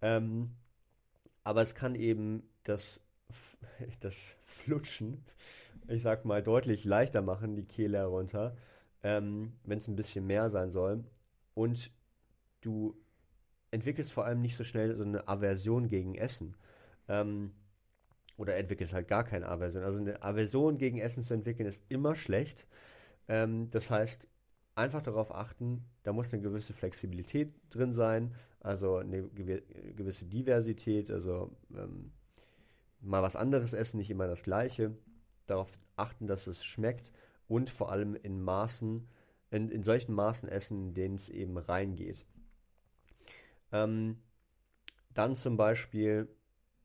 Ähm, aber es kann eben das, <laughs> das Flutschen ich sag mal, deutlich leichter machen, die Kehle herunter, ähm, wenn es ein bisschen mehr sein soll. Und du entwickelst vor allem nicht so schnell so eine Aversion gegen Essen. Ähm, oder entwickelst halt gar keine Aversion. Also eine Aversion gegen Essen zu entwickeln ist immer schlecht. Ähm, das heißt, einfach darauf achten, da muss eine gewisse Flexibilität drin sein, also eine gewisse Diversität, also ähm, mal was anderes essen, nicht immer das gleiche darauf achten, dass es schmeckt und vor allem in Maßen, in, in solchen Maßen essen, in denen es eben reingeht. Ähm, dann zum Beispiel,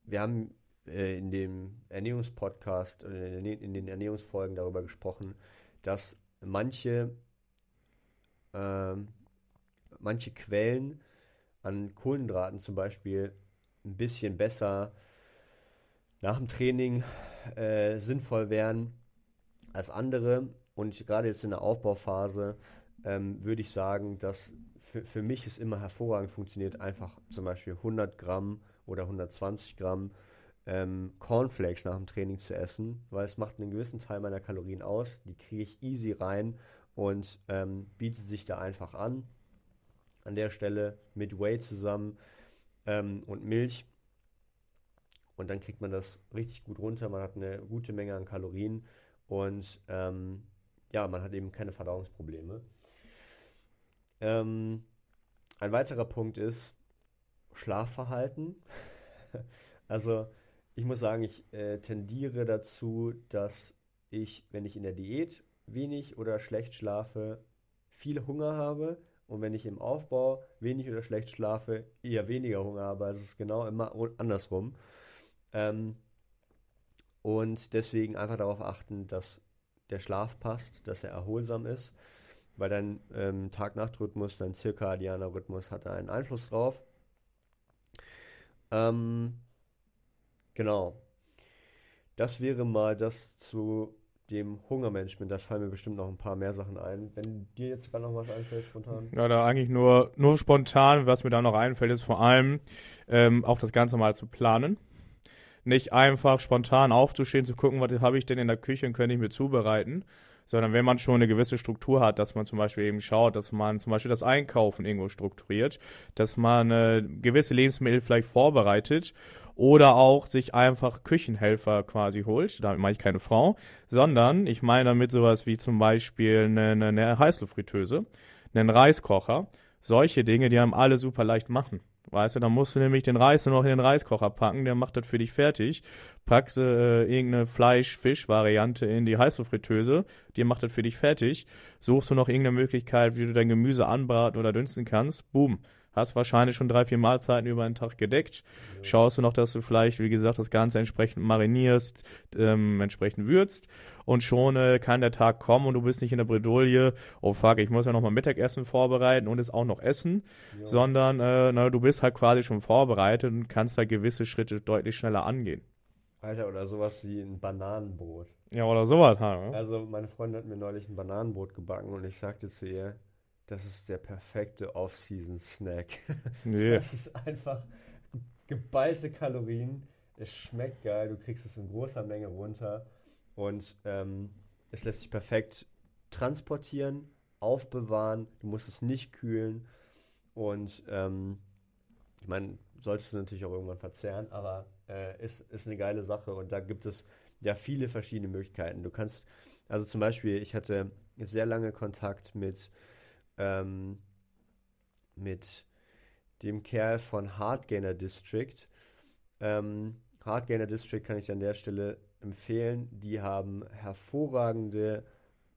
wir haben äh, in dem Ernährungspodcast oder in, in, den Ernährungsfolgen darüber gesprochen, dass manche, äh, manche Quellen an Kohlenhydraten zum Beispiel ein bisschen besser nach dem Training äh, sinnvoll wären als andere. Und gerade jetzt in der Aufbauphase ähm, würde ich sagen, dass für, für mich es immer hervorragend funktioniert, einfach zum Beispiel 100 Gramm oder 120 Gramm ähm, Cornflakes nach dem Training zu essen, weil es macht einen gewissen Teil meiner Kalorien aus. Die kriege ich easy rein und ähm, bietet sich da einfach an. An der Stelle mit Whey zusammen ähm, und Milch. Und dann kriegt man das richtig gut runter. Man hat eine gute Menge an Kalorien und ähm, ja, man hat eben keine Verdauungsprobleme. Ähm, ein weiterer Punkt ist Schlafverhalten. <laughs> also ich muss sagen, ich äh, tendiere dazu, dass ich, wenn ich in der Diät wenig oder schlecht schlafe, viel Hunger habe und wenn ich im Aufbau wenig oder schlecht schlafe, eher weniger Hunger habe. Also es ist genau immer andersrum. Ähm, und deswegen einfach darauf achten, dass der Schlaf passt, dass er erholsam ist, weil dein ähm, Tag-Nacht-Rhythmus, dein zirkadianer Rhythmus hat da einen Einfluss drauf. Ähm, genau. Das wäre mal das zu dem Hungermanagement. Da fallen mir bestimmt noch ein paar mehr Sachen ein. Wenn dir jetzt gar noch was einfällt, spontan. Ja, da eigentlich nur, nur spontan, was mir da noch einfällt, ist vor allem ähm, auch das Ganze mal zu planen. Nicht einfach spontan aufzustehen, zu gucken, was habe ich denn in der Küche und könnte ich mir zubereiten, sondern wenn man schon eine gewisse Struktur hat, dass man zum Beispiel eben schaut, dass man zum Beispiel das Einkaufen irgendwo strukturiert, dass man äh, gewisse Lebensmittel vielleicht vorbereitet oder auch sich einfach Küchenhelfer quasi holt. Damit meine ich keine Frau, sondern ich meine damit sowas wie zum Beispiel eine, eine, Heißluftfritteuse, einen Reiskocher, solche Dinge, die einem alle super leicht machen. Weißt du, dann musst du nämlich den Reis nur noch in den Reiskocher packen, der macht das für dich fertig. Packst äh, irgendeine Fleisch-Fisch-Variante in die Heißluftfritteuse, die macht das für dich fertig. Suchst du noch irgendeine Möglichkeit, wie du dein Gemüse anbraten oder dünsten kannst, boom hast wahrscheinlich schon drei, vier Mahlzeiten über einen Tag gedeckt. Ja. Schaust du noch, dass du vielleicht, wie gesagt, das Ganze entsprechend marinierst, ähm, entsprechend würzt und schon äh, kann der Tag kommen und du bist nicht in der Bredouille, oh fuck, ich muss ja noch mal Mittagessen vorbereiten und es auch noch essen, ja. sondern äh, na, du bist halt quasi schon vorbereitet und kannst da gewisse Schritte deutlich schneller angehen. Alter, oder sowas wie ein Bananenbrot. Ja, oder sowas halt. Ne? Also meine Freundin hat mir neulich ein Bananenbrot gebacken und ich sagte zu ihr, das ist der perfekte Off-Season-Snack. <laughs> Yeah. Das ist einfach geballte Kalorien. Es schmeckt geil, du kriegst es in großer Menge runter und ähm, es lässt sich perfekt transportieren, aufbewahren. Du musst es nicht kühlen und ähm, ich meine, solltest du natürlich auch irgendwann verzehren, aber äh, ist, ist eine geile Sache und da gibt es ja viele verschiedene Möglichkeiten. Du kannst, also zum Beispiel, ich hatte sehr lange Kontakt mit ähm, mit dem Kerl von Hardgainer District. Ähm, Hardgainer District kann ich an der Stelle empfehlen. Die haben hervorragende,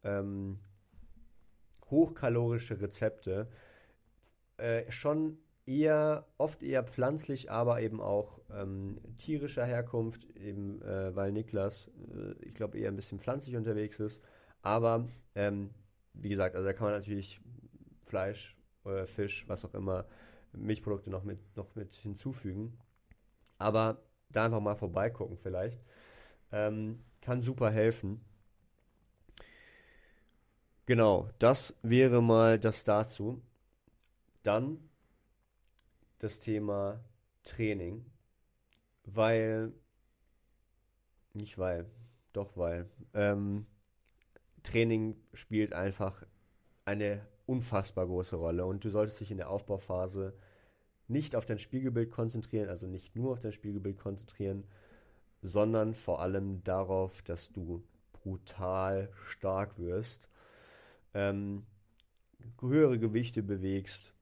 ähm, hochkalorische Rezepte. Äh, schon eher, oft eher pflanzlich, aber eben auch ähm, tierischer Herkunft, eben äh, weil Niklas, äh, ich glaube, eher ein bisschen pflanzlich unterwegs ist. Aber ähm, wie gesagt, also da kann man natürlich Fleisch, äh, Fisch, was auch immer, Milchprodukte noch mit, noch mit hinzufügen. Aber da einfach mal vorbeigucken vielleicht. Ähm, kann super helfen. Genau, das wäre mal das dazu. Dann das Thema Training. Weil, nicht weil, doch weil, ähm, Training spielt einfach eine unfassbar große Rolle und du solltest dich in der Aufbauphase nicht auf dein Spiegelbild konzentrieren, also nicht nur auf dein Spiegelbild konzentrieren, sondern vor allem darauf, dass du brutal stark wirst, ähm, höhere Gewichte bewegst,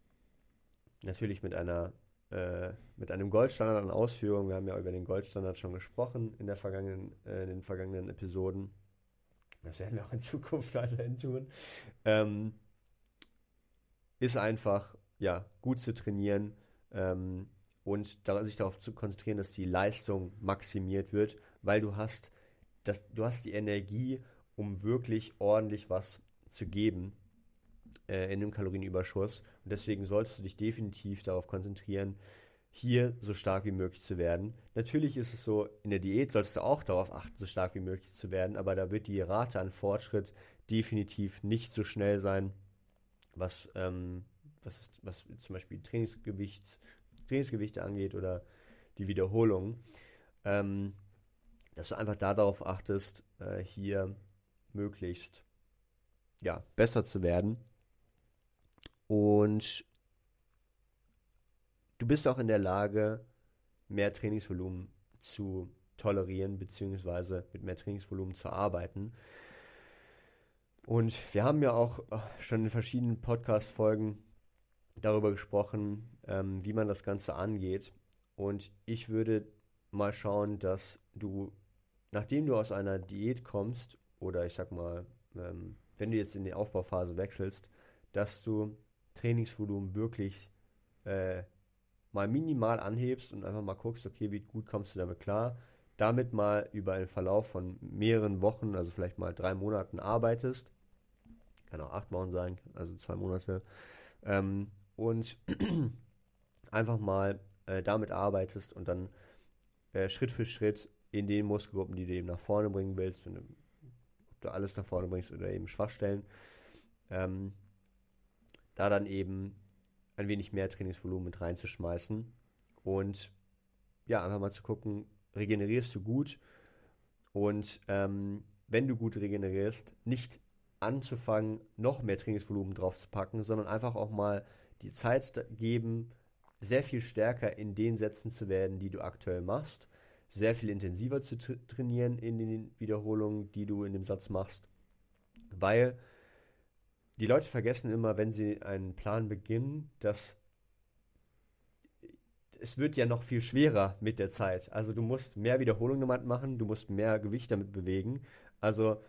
natürlich mit einer äh, mit einem Goldstandard an Ausführungen. Wir haben ja über den Goldstandard schon gesprochen in, der vergangenen, äh, in den vergangenen Episoden. Das werden wir auch in Zukunft <laughs> weiterhin tun. Ähm, ist einfach ja, gut zu trainieren ähm, und da, sich darauf zu konzentrieren, dass die Leistung maximiert wird, weil du hast, das, du hast die Energie, um wirklich ordentlich was zu geben äh, in einem Kalorienüberschuss. Und deswegen solltest du dich definitiv darauf konzentrieren, hier so stark wie möglich zu werden. Natürlich ist es so, in der Diät solltest du auch darauf achten, so stark wie möglich zu werden, aber da wird die Rate an Fortschritt definitiv nicht so schnell sein, was, ähm, was, ist, was zum Beispiel Trainingsgewicht, Trainingsgewichte angeht oder die Wiederholung. ähm, dass du einfach darauf achtest, äh, hier möglichst ja, besser zu werden. Und du bist auch in der Lage, mehr Trainingsvolumen zu tolerieren, beziehungsweise mit mehr Trainingsvolumen zu arbeiten. Und wir haben ja auch äh, schon in verschiedenen Podcast-Folgen darüber gesprochen, ähm, wie man das Ganze angeht. Und ich würde mal schauen, dass du, nachdem du aus einer Diät kommst, oder ich sag mal, ähm, wenn du jetzt in die Aufbauphase wechselst, dass du Trainingsvolumen wirklich äh, mal minimal anhebst und einfach mal guckst, okay, wie gut kommst du damit klar, damit mal über einen Verlauf von mehreren Wochen, also vielleicht mal drei Monaten arbeitest, kann auch acht Wochen sein, also zwei Monate, ähm, und <clears throat> einfach mal äh, damit arbeitest und dann äh, Schritt für Schritt in den Muskelgruppen, die du eben nach vorne bringen willst, du, ob du alles nach vorne bringst oder eben Schwachstellen, ähm, da dann eben ein wenig mehr Trainingsvolumen mit reinzuschmeißen und ja, einfach mal zu gucken, regenerierst du gut. Und ähm, wenn du gut regenerierst, nicht anzufangen, noch mehr Trainingsvolumen drauf zu packen, sondern einfach auch mal die Zeit geben, sehr viel stärker in den Sätzen zu werden, die du aktuell machst, sehr viel intensiver zu tra trainieren in den Wiederholungen, die du in dem Satz machst, weil die Leute vergessen immer, wenn sie einen Plan beginnen, dass es wird ja noch viel schwerer mit der Zeit. Also du musst mehr Wiederholungen damit machen, du musst mehr Gewicht damit bewegen. Also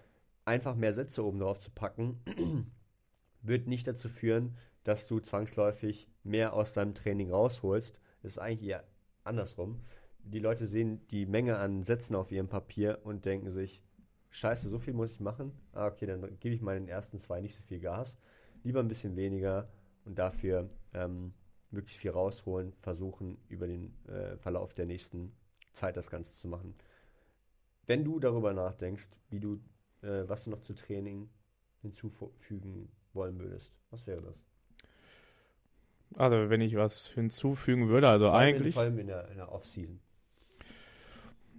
einfach mehr Sätze oben drauf zu packen, <clears throat> wird nicht dazu führen, dass du zwangsläufig mehr aus deinem Training rausholst. Das ist eigentlich eher andersrum. Die Leute sehen die Menge an Sätzen auf ihrem Papier und denken sich, scheiße, so viel muss ich machen. Ah, okay, dann gebe ich meinen ersten zwei nicht so viel Gas. Lieber ein bisschen weniger und dafür ähm, möglichst viel rausholen, versuchen über den äh, Verlauf der nächsten Zeit das Ganze zu machen. Wenn du darüber nachdenkst, wie du, äh, was du noch zu Training hinzufügen wollen würdest, was wäre das? Also wenn ich was hinzufügen würde, also vor eigentlich. Vor allem in der, in der Off-Season.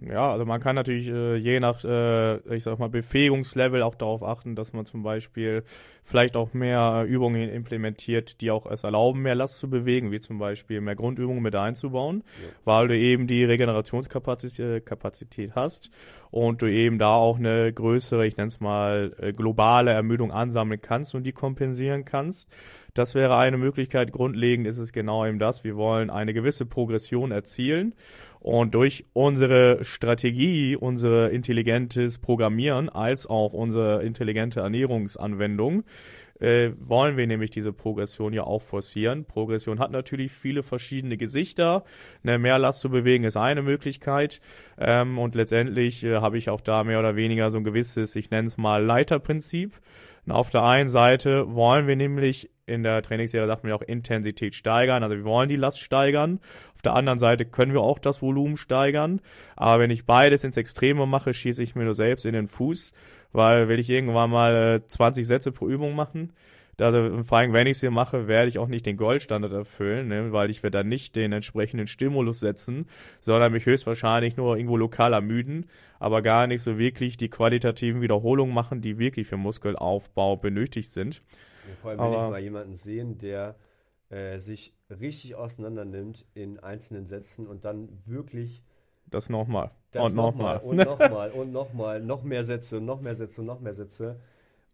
Ja, also man kann natürlich äh, je nach, äh, ich sag mal, Befähigungslevel auch darauf achten, dass man zum Beispiel vielleicht auch mehr Übungen implementiert, die auch es erlauben, mehr Last zu bewegen, wie zum Beispiel mehr Grundübungen mit einzubauen, ja. weil du eben die Regenerationskapazität Kapazität hast und du eben da auch eine größere, ich nenne es mal, äh, globale Ermüdung ansammeln kannst und die kompensieren kannst. Das wäre eine Möglichkeit. Grundlegend ist es genau eben das. Wir wollen eine gewisse Progression erzielen. Und durch unsere Strategie, unser intelligentes Programmieren als auch unsere intelligente Ernährungsanwendung äh, wollen wir nämlich diese Progression ja auch forcieren. Progression hat natürlich viele verschiedene Gesichter. Eine Mehrlast zu bewegen ist eine Möglichkeit. Ähm, und letztendlich äh, habe ich auch da mehr oder weniger so ein gewisses, ich nenne es mal Leiterprinzip. Und auf der einen Seite wollen wir nämlich in der Trainingsserie sagt man ja auch Intensität steigern. Also wir wollen die Last steigern. Auf der anderen Seite können wir auch das Volumen steigern. Aber wenn ich beides ins Extreme mache, schieße ich mir nur selbst in den Fuß. Weil will ich irgendwann mal äh, 20 Sätze pro Übung machen, also, vor allem, wenn ich es hier mache, werde ich auch nicht den Goldstandard erfüllen, ne, weil ich werde dann nicht den entsprechenden Stimulus setzen, sondern mich höchstwahrscheinlich nur irgendwo lokal ermüden, aber gar nicht so wirklich die qualitativen Wiederholungen machen, die wirklich für Muskelaufbau benötigt sind. Ja, vor allem will ich mal jemanden sehen, der äh, sich richtig auseinander nimmt in einzelnen Sätzen und dann wirklich das nochmal. und nochmal. Und nochmal und nochmal. Noch mehr Sätze und noch mehr Sätze und noch mehr Sätze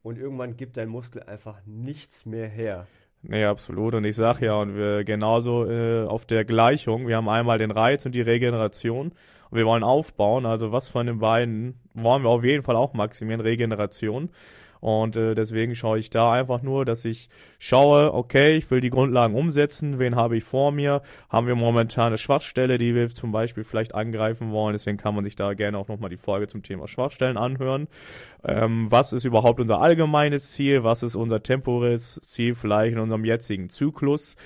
und irgendwann gibt dein Muskel einfach nichts mehr her. Nee, absolut. Und ich sag ja, und wir genauso äh, auf der Gleichung, wir haben einmal den Reiz und die Regeneration und wir wollen aufbauen. Also was von den beiden wollen wir auf jeden Fall auch maximieren, Regeneration. Und äh, deswegen schaue ich da einfach nur, dass ich schaue, okay, ich will die Grundlagen umsetzen, wen habe ich vor mir, haben wir momentan eine Schwachstelle, die wir zum Beispiel vielleicht angreifen wollen, deswegen kann man sich da gerne auch nochmal die Folge zum Thema Schwachstellen anhören. Ähm, was ist überhaupt unser allgemeines Ziel, was ist unser temporäres Ziel vielleicht in unserem jetzigen Zyklus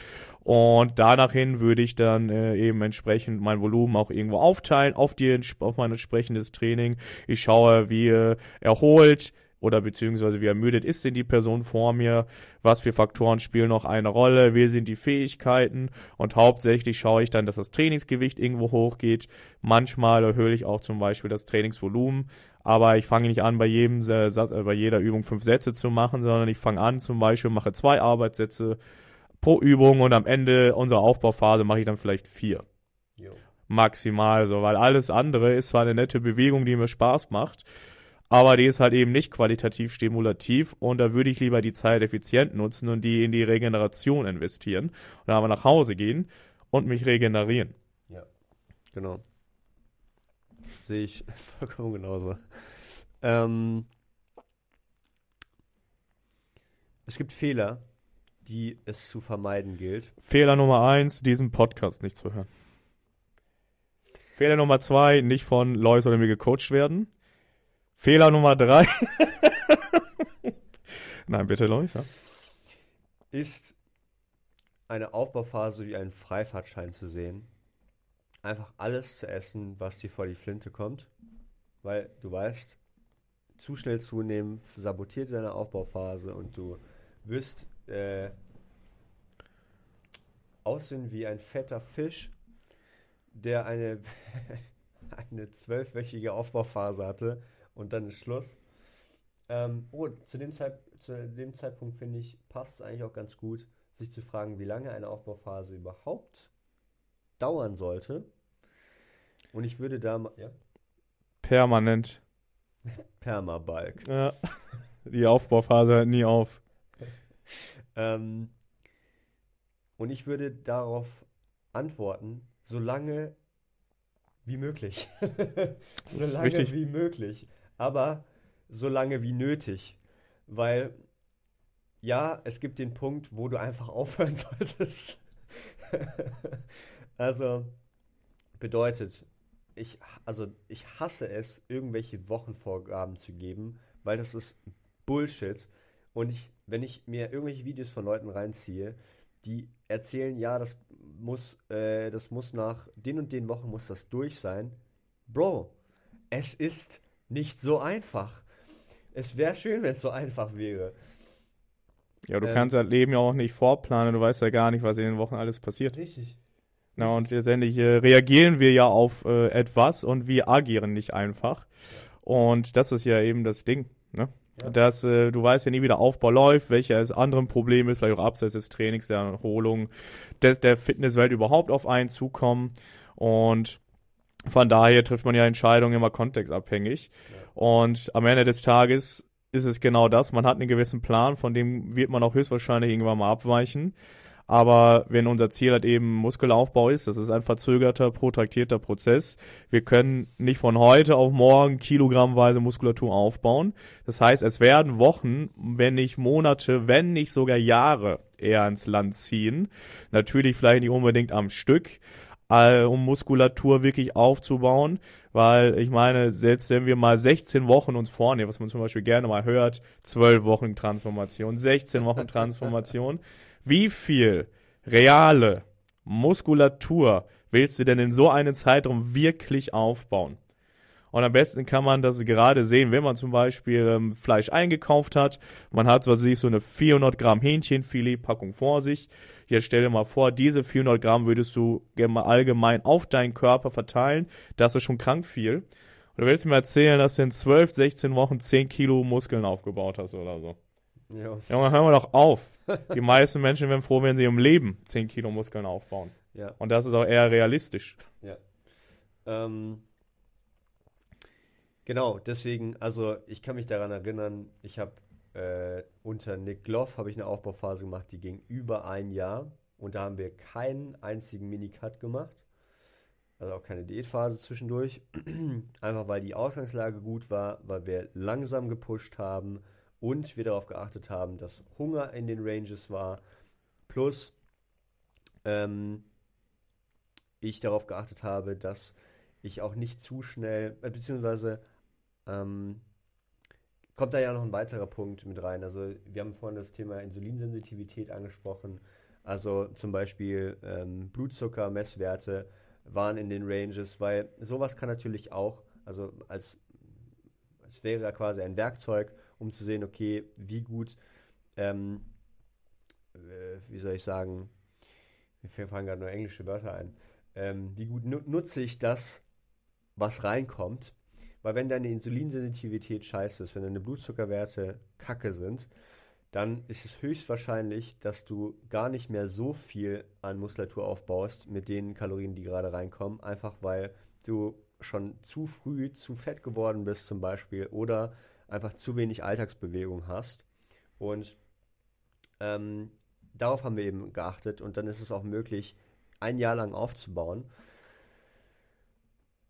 und danach hin würde ich dann äh, eben entsprechend mein Volumen auch irgendwo aufteilen auf, die, auf mein entsprechendes Training. Ich schaue, wie äh, erholt, oder beziehungsweise wie ermüdet ist denn die Person vor mir, was für Faktoren spielen noch eine Rolle, wie sind die Fähigkeiten und hauptsächlich schaue ich dann, dass das Trainingsgewicht irgendwo hochgeht. Manchmal erhöhe ich auch zum Beispiel das Trainingsvolumen, aber ich fange nicht an, bei jedem Satz, äh, bei jeder Übung fünf Sätze zu machen, sondern ich fange an, zum Beispiel mache zwei Arbeitssätze pro Übung und am Ende unserer Aufbauphase mache ich dann vielleicht vier. Jo. Maximal so, weil alles andere ist zwar eine nette Bewegung, die mir Spaß macht, aber die ist halt eben nicht qualitativ stimulativ und da würde ich lieber die Zeit effizient nutzen und die in die Regeneration investieren und dann aber nach Hause gehen und mich regenerieren. Ja, genau. Sehe ich <laughs> vollkommen genauso. Ähm, es gibt Fehler, die es zu vermeiden gilt. Fehler Nummer eins, diesen Podcast nicht zu hören. Fehler Nummer zwei, nicht von Lois oder mir gecoacht werden. Fehler Nummer drei. <laughs> Nein, bitte, Läufer. Ist eine Aufbauphase wie einen Freifahrtschein zu sehen. Einfach alles zu essen, was dir vor die Flinte kommt. Weil du weißt, zu schnell zunehmen sabotiert deine Aufbauphase und du wirst äh, aussehen wie ein fetter Fisch, der eine, <laughs> eine zwölfwöchige Aufbauphase hatte und dann ist Schluss. Ähm, oh, zu dem, Zeit, zu dem Zeitpunkt finde ich, passt es eigentlich auch ganz gut, sich zu fragen, wie lange eine Aufbauphase überhaupt dauern sollte. Und ich würde da mal. Ja? Permanent. <laughs> Permabalk. Ja. Die Aufbauphase hört nie auf. <laughs> ähm, und ich würde darauf antworten, solange wie möglich. <laughs> solange Richtig. wie möglich aber so lange wie nötig. Weil, ja, es gibt den Punkt, wo du einfach <laughs> aufhören solltest. <laughs> also, bedeutet, ich, also ich hasse es, irgendwelche Wochenvorgaben zu geben, weil das ist Bullshit. Und ich, wenn ich mir irgendwelche Videos von Leuten reinziehe, die erzählen, ja, das muss, äh, das muss nach den und den Wochen muss das durch sein. Bro, es ist nicht so einfach. Es wäre schön, wenn es so einfach wäre. Ja, du ähm, kannst das Leben ja auch nicht vorplanen, du weißt ja gar nicht, was in den Wochen alles passiert. Richtig. Na, und letztendlich äh, reagieren wir ja auf äh, etwas und wir agieren nicht einfach. Ja. Und das ist ja eben das Ding, ne? Ja. Dass äh, du weißt ja nie, wie der Aufbau läuft, welches andere Problem ist, vielleicht auch abseits des Trainings, der Erholung, der, der Fitnesswelt überhaupt auf einen zukommen. Und von daher trifft man ja Entscheidungen immer kontextabhängig. Ja. Und am Ende des Tages ist es genau das. Man hat einen gewissen Plan, von dem wird man auch höchstwahrscheinlich irgendwann mal abweichen. Aber wenn unser Ziel halt eben Muskelaufbau ist, das ist ein verzögerter, protraktierter Prozess. Wir können nicht von heute auf morgen kilogrammweise Muskulatur aufbauen. Das heißt, es werden Wochen, wenn nicht Monate, wenn nicht sogar Jahre eher ins Land ziehen. Natürlich vielleicht nicht unbedingt am Stück, äh, um Muskulatur wirklich aufzubauen. Weil ich meine, selbst wenn wir mal 16 Wochen uns vornehmen, was man zum Beispiel gerne mal hört, 12 Wochen Transformation, 16 Wochen Transformation, <laughs> wie viel reale Muskulatur willst du denn in so einem Zeitraum wirklich aufbauen? Und am besten kann man das gerade sehen, wenn man zum Beispiel ähm, Fleisch eingekauft hat. Man hat, was weiß ich, so eine 400 Gramm Hähnchenfilet-Packung vor sich. Jetzt stell dir mal vor, diese 400 Gramm würdest du gerne allgemein auf deinen Körper verteilen. Das ist schon krank viel. Und du willst mir erzählen, dass du in 12, 16 Wochen 10 Kilo Muskeln aufgebaut hast oder so. Ja. Junge, hören wir doch auf. Die meisten Menschen werden froh, wenn sie im Leben 10 Kilo Muskeln aufbauen. Ja. Und das ist auch eher realistisch. Ja. Ähm, Genau, deswegen, also ich kann mich daran erinnern, ich habe äh, unter Nick Gloff habe ich eine Aufbauphase gemacht, die ging über ein Jahr und da haben wir keinen einzigen Minicut gemacht. Also auch keine Diätphase zwischendurch. <clears throat> Einfach weil die Ausgangslage gut war, weil wir langsam gepusht haben und wir darauf geachtet haben, dass Hunger in den Ranges war. Plus ähm, ich darauf geachtet habe, dass ich auch nicht zu schnell, äh, beziehungsweise ähm, kommt da ja noch ein weiterer Punkt mit rein. Also wir haben vorhin das Thema Insulinsensitivität angesprochen. Also zum Beispiel ähm, Blutzucker, Messwerte waren in den Ranges, weil sowas kann natürlich auch, also als es wäre ja quasi ein Werkzeug, um zu sehen, okay, wie gut, ähm, äh, wie soll ich sagen, mir fallen gerade nur englische Wörter ein, ähm, wie gut nu nutze ich das, was reinkommt. Weil wenn deine Insulinsensitivität scheiße ist, wenn deine Blutzuckerwerte kacke sind, dann ist es höchstwahrscheinlich, dass du gar nicht mehr so viel an Muskulatur aufbaust mit den Kalorien, die gerade reinkommen, einfach weil du schon zu früh zu fett geworden bist zum Beispiel oder einfach zu wenig Alltagsbewegung hast. Und ähm, darauf haben wir eben geachtet und dann ist es auch möglich, ein Jahr lang aufzubauen.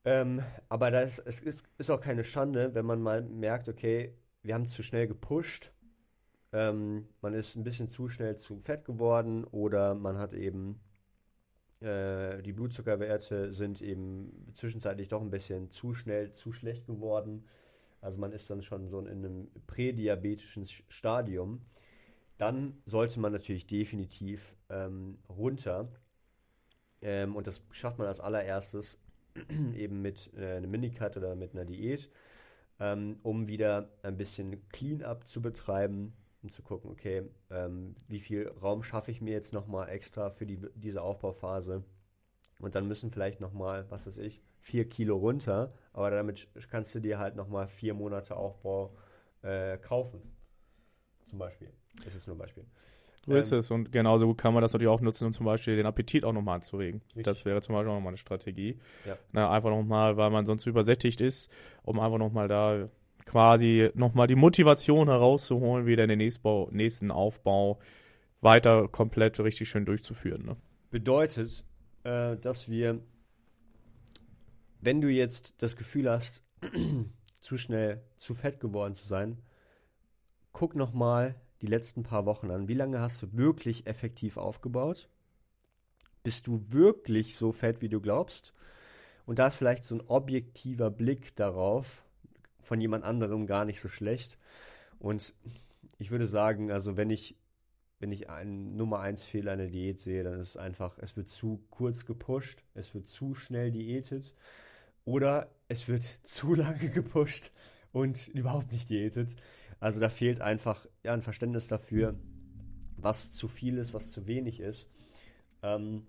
Ähm, aber das, es ist, ist auch keine Schande, wenn man mal merkt, okay, wir haben zu schnell gepusht ähm, man ist ein bisschen zu schnell zu fett geworden oder man hat eben äh, die Blutzuckerwerte sind eben zwischenzeitlich doch ein bisschen zu schnell zu schlecht geworden. Also man ist dann schon so in einem prädiabetischen Stadium. Dann sollte man natürlich definitiv ähm, runter. Ähm, und das schafft man als allererstes <clears throat> eben mit äh, einem Minicut oder mit einer Diät, ähm, um wieder ein bisschen Clean-up zu betreiben, um zu gucken, okay, ähm, wie viel Raum schaffe ich mir jetzt nochmal extra für die, diese Aufbauphase. Und dann müssen vielleicht nochmal, was weiß ich, vier Kilo runter, aber damit kannst du dir halt nochmal vier Monate Aufbau äh, kaufen. Zum Beispiel. Das ist nur ein Beispiel. So ist ähm, es. Und genauso kann man das natürlich auch nutzen, um zum Beispiel den Appetit auch nochmal anzuregen. Richtig. Das wäre zum Beispiel auch nochmal eine Strategie. Ja. Na, einfach nochmal, weil man sonst übersättigt ist, um einfach nochmal da quasi nochmal die Motivation herauszuholen, wieder den nächsten, nächsten Aufbau weiter komplett richtig schön durchzuführen. Ne? Bedeutet, äh, dass wir, wenn du jetzt das Gefühl hast, <clears throat> zu schnell zu fett geworden zu sein, guck nochmal die letzten paar Wochen an. Wie lange hast du wirklich effektiv aufgebaut? Bist du wirklich so fett, wie du glaubst? Und da ist vielleicht so ein objektiver Blick darauf, von jemand anderem gar nicht so schlecht. Und ich würde sagen, also wenn ich, wenn ich einen Nummer 1 Fehler in der Diät sehe, dann ist es einfach, es wird zu kurz gepusht, es wird zu schnell diätet oder es wird <laughs> zu lange gepusht und überhaupt nicht diätet. Also da fehlt einfach ja, ein Verständnis dafür, was zu viel ist, was zu wenig ist. Ähm,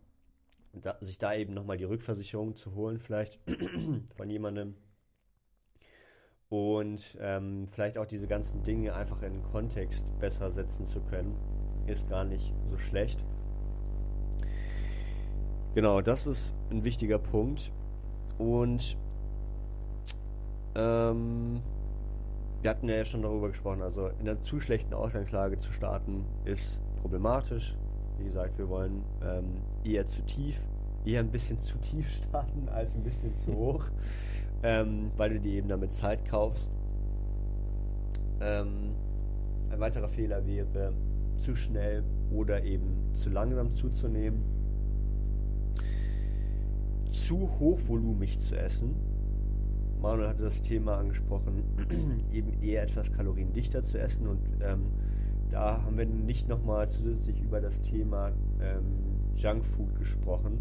da, sich da eben nochmal die Rückversicherung zu holen, vielleicht <clears throat> von jemandem, und ähm, vielleicht auch diese ganzen Dinge einfach in den Kontext besser setzen zu können, ist gar nicht so schlecht. Genau, das ist ein wichtiger Punkt. Und ähm, wir hatten ja schon darüber gesprochen, also in einer zu schlechten Ausgangslage zu starten ist problematisch. Wie gesagt, wir wollen ähm, eher zu tief, eher ein bisschen zu tief <laughs> starten als ein bisschen zu hoch <laughs> ähm, weil du dir eben damit Zeit kaufst. Ähm, ein weiterer Fehler wäre, zu schnell oder eben zu langsam zuzunehmen. Zu hochvolumig zu essen. Manuel hatte das Thema angesprochen, <clears throat> eben eher etwas kaloriendichter zu essen und ähm, da haben wir nicht nochmal zusätzlich über das Thema ähm, Junkfood gesprochen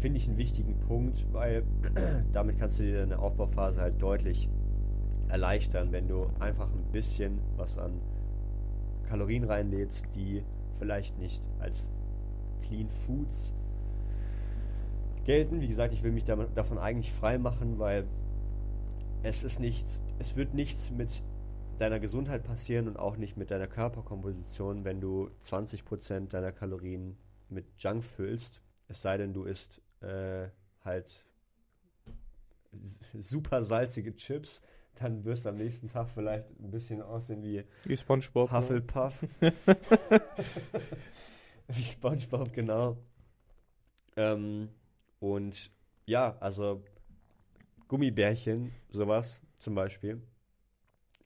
finde ich einen wichtigen Punkt, weil <clears throat> damit kannst du dir deine Aufbauphase halt deutlich erleichtern, wenn du einfach ein bisschen was an Kalorien reinlädst, die vielleicht nicht als Clean Foods gelten. Wie gesagt, ich will mich davon eigentlich frei machen, weil es ist nichts, es wird nichts mit deiner Gesundheit passieren und auch nicht mit deiner Körperkomposition, wenn du 20% deiner Kalorien mit Junk füllst. Es sei denn, du isst äh, halt super salzige Chips, dann wirst du am nächsten Tag vielleicht ein bisschen aussehen wie, wie SpongeBob. Ne? Hufflepuff. <laughs> wie SpongeBob, genau. Ähm, und ja, also Gummibärchen, sowas zum Beispiel.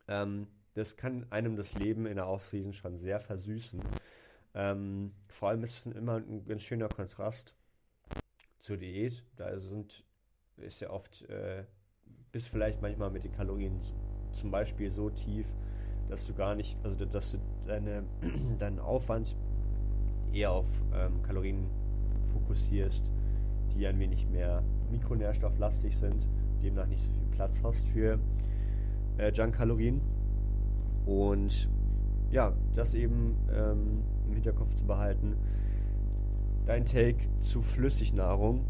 Ähm, das kann einem das Leben in der Offseason schon sehr versüßen. Ähm, vor allem ist es immer ein ganz schöner Kontrast zur Diät. Da sind, ist ja oft, äh, bist vielleicht manchmal mit den Kalorien zum Beispiel so tief, dass du gar nicht, also dass du deine, <clears throat> deinen Aufwand eher auf ähm, Kalorien fokussierst, die ein wenig mehr mikronährstofflastig sind, demnach nicht so viel Platz hast für äh, Junk-Kalorien. Und ja, das eben ähm, im Hinterkopf zu behalten. Dein Take zu Flüssignahrung.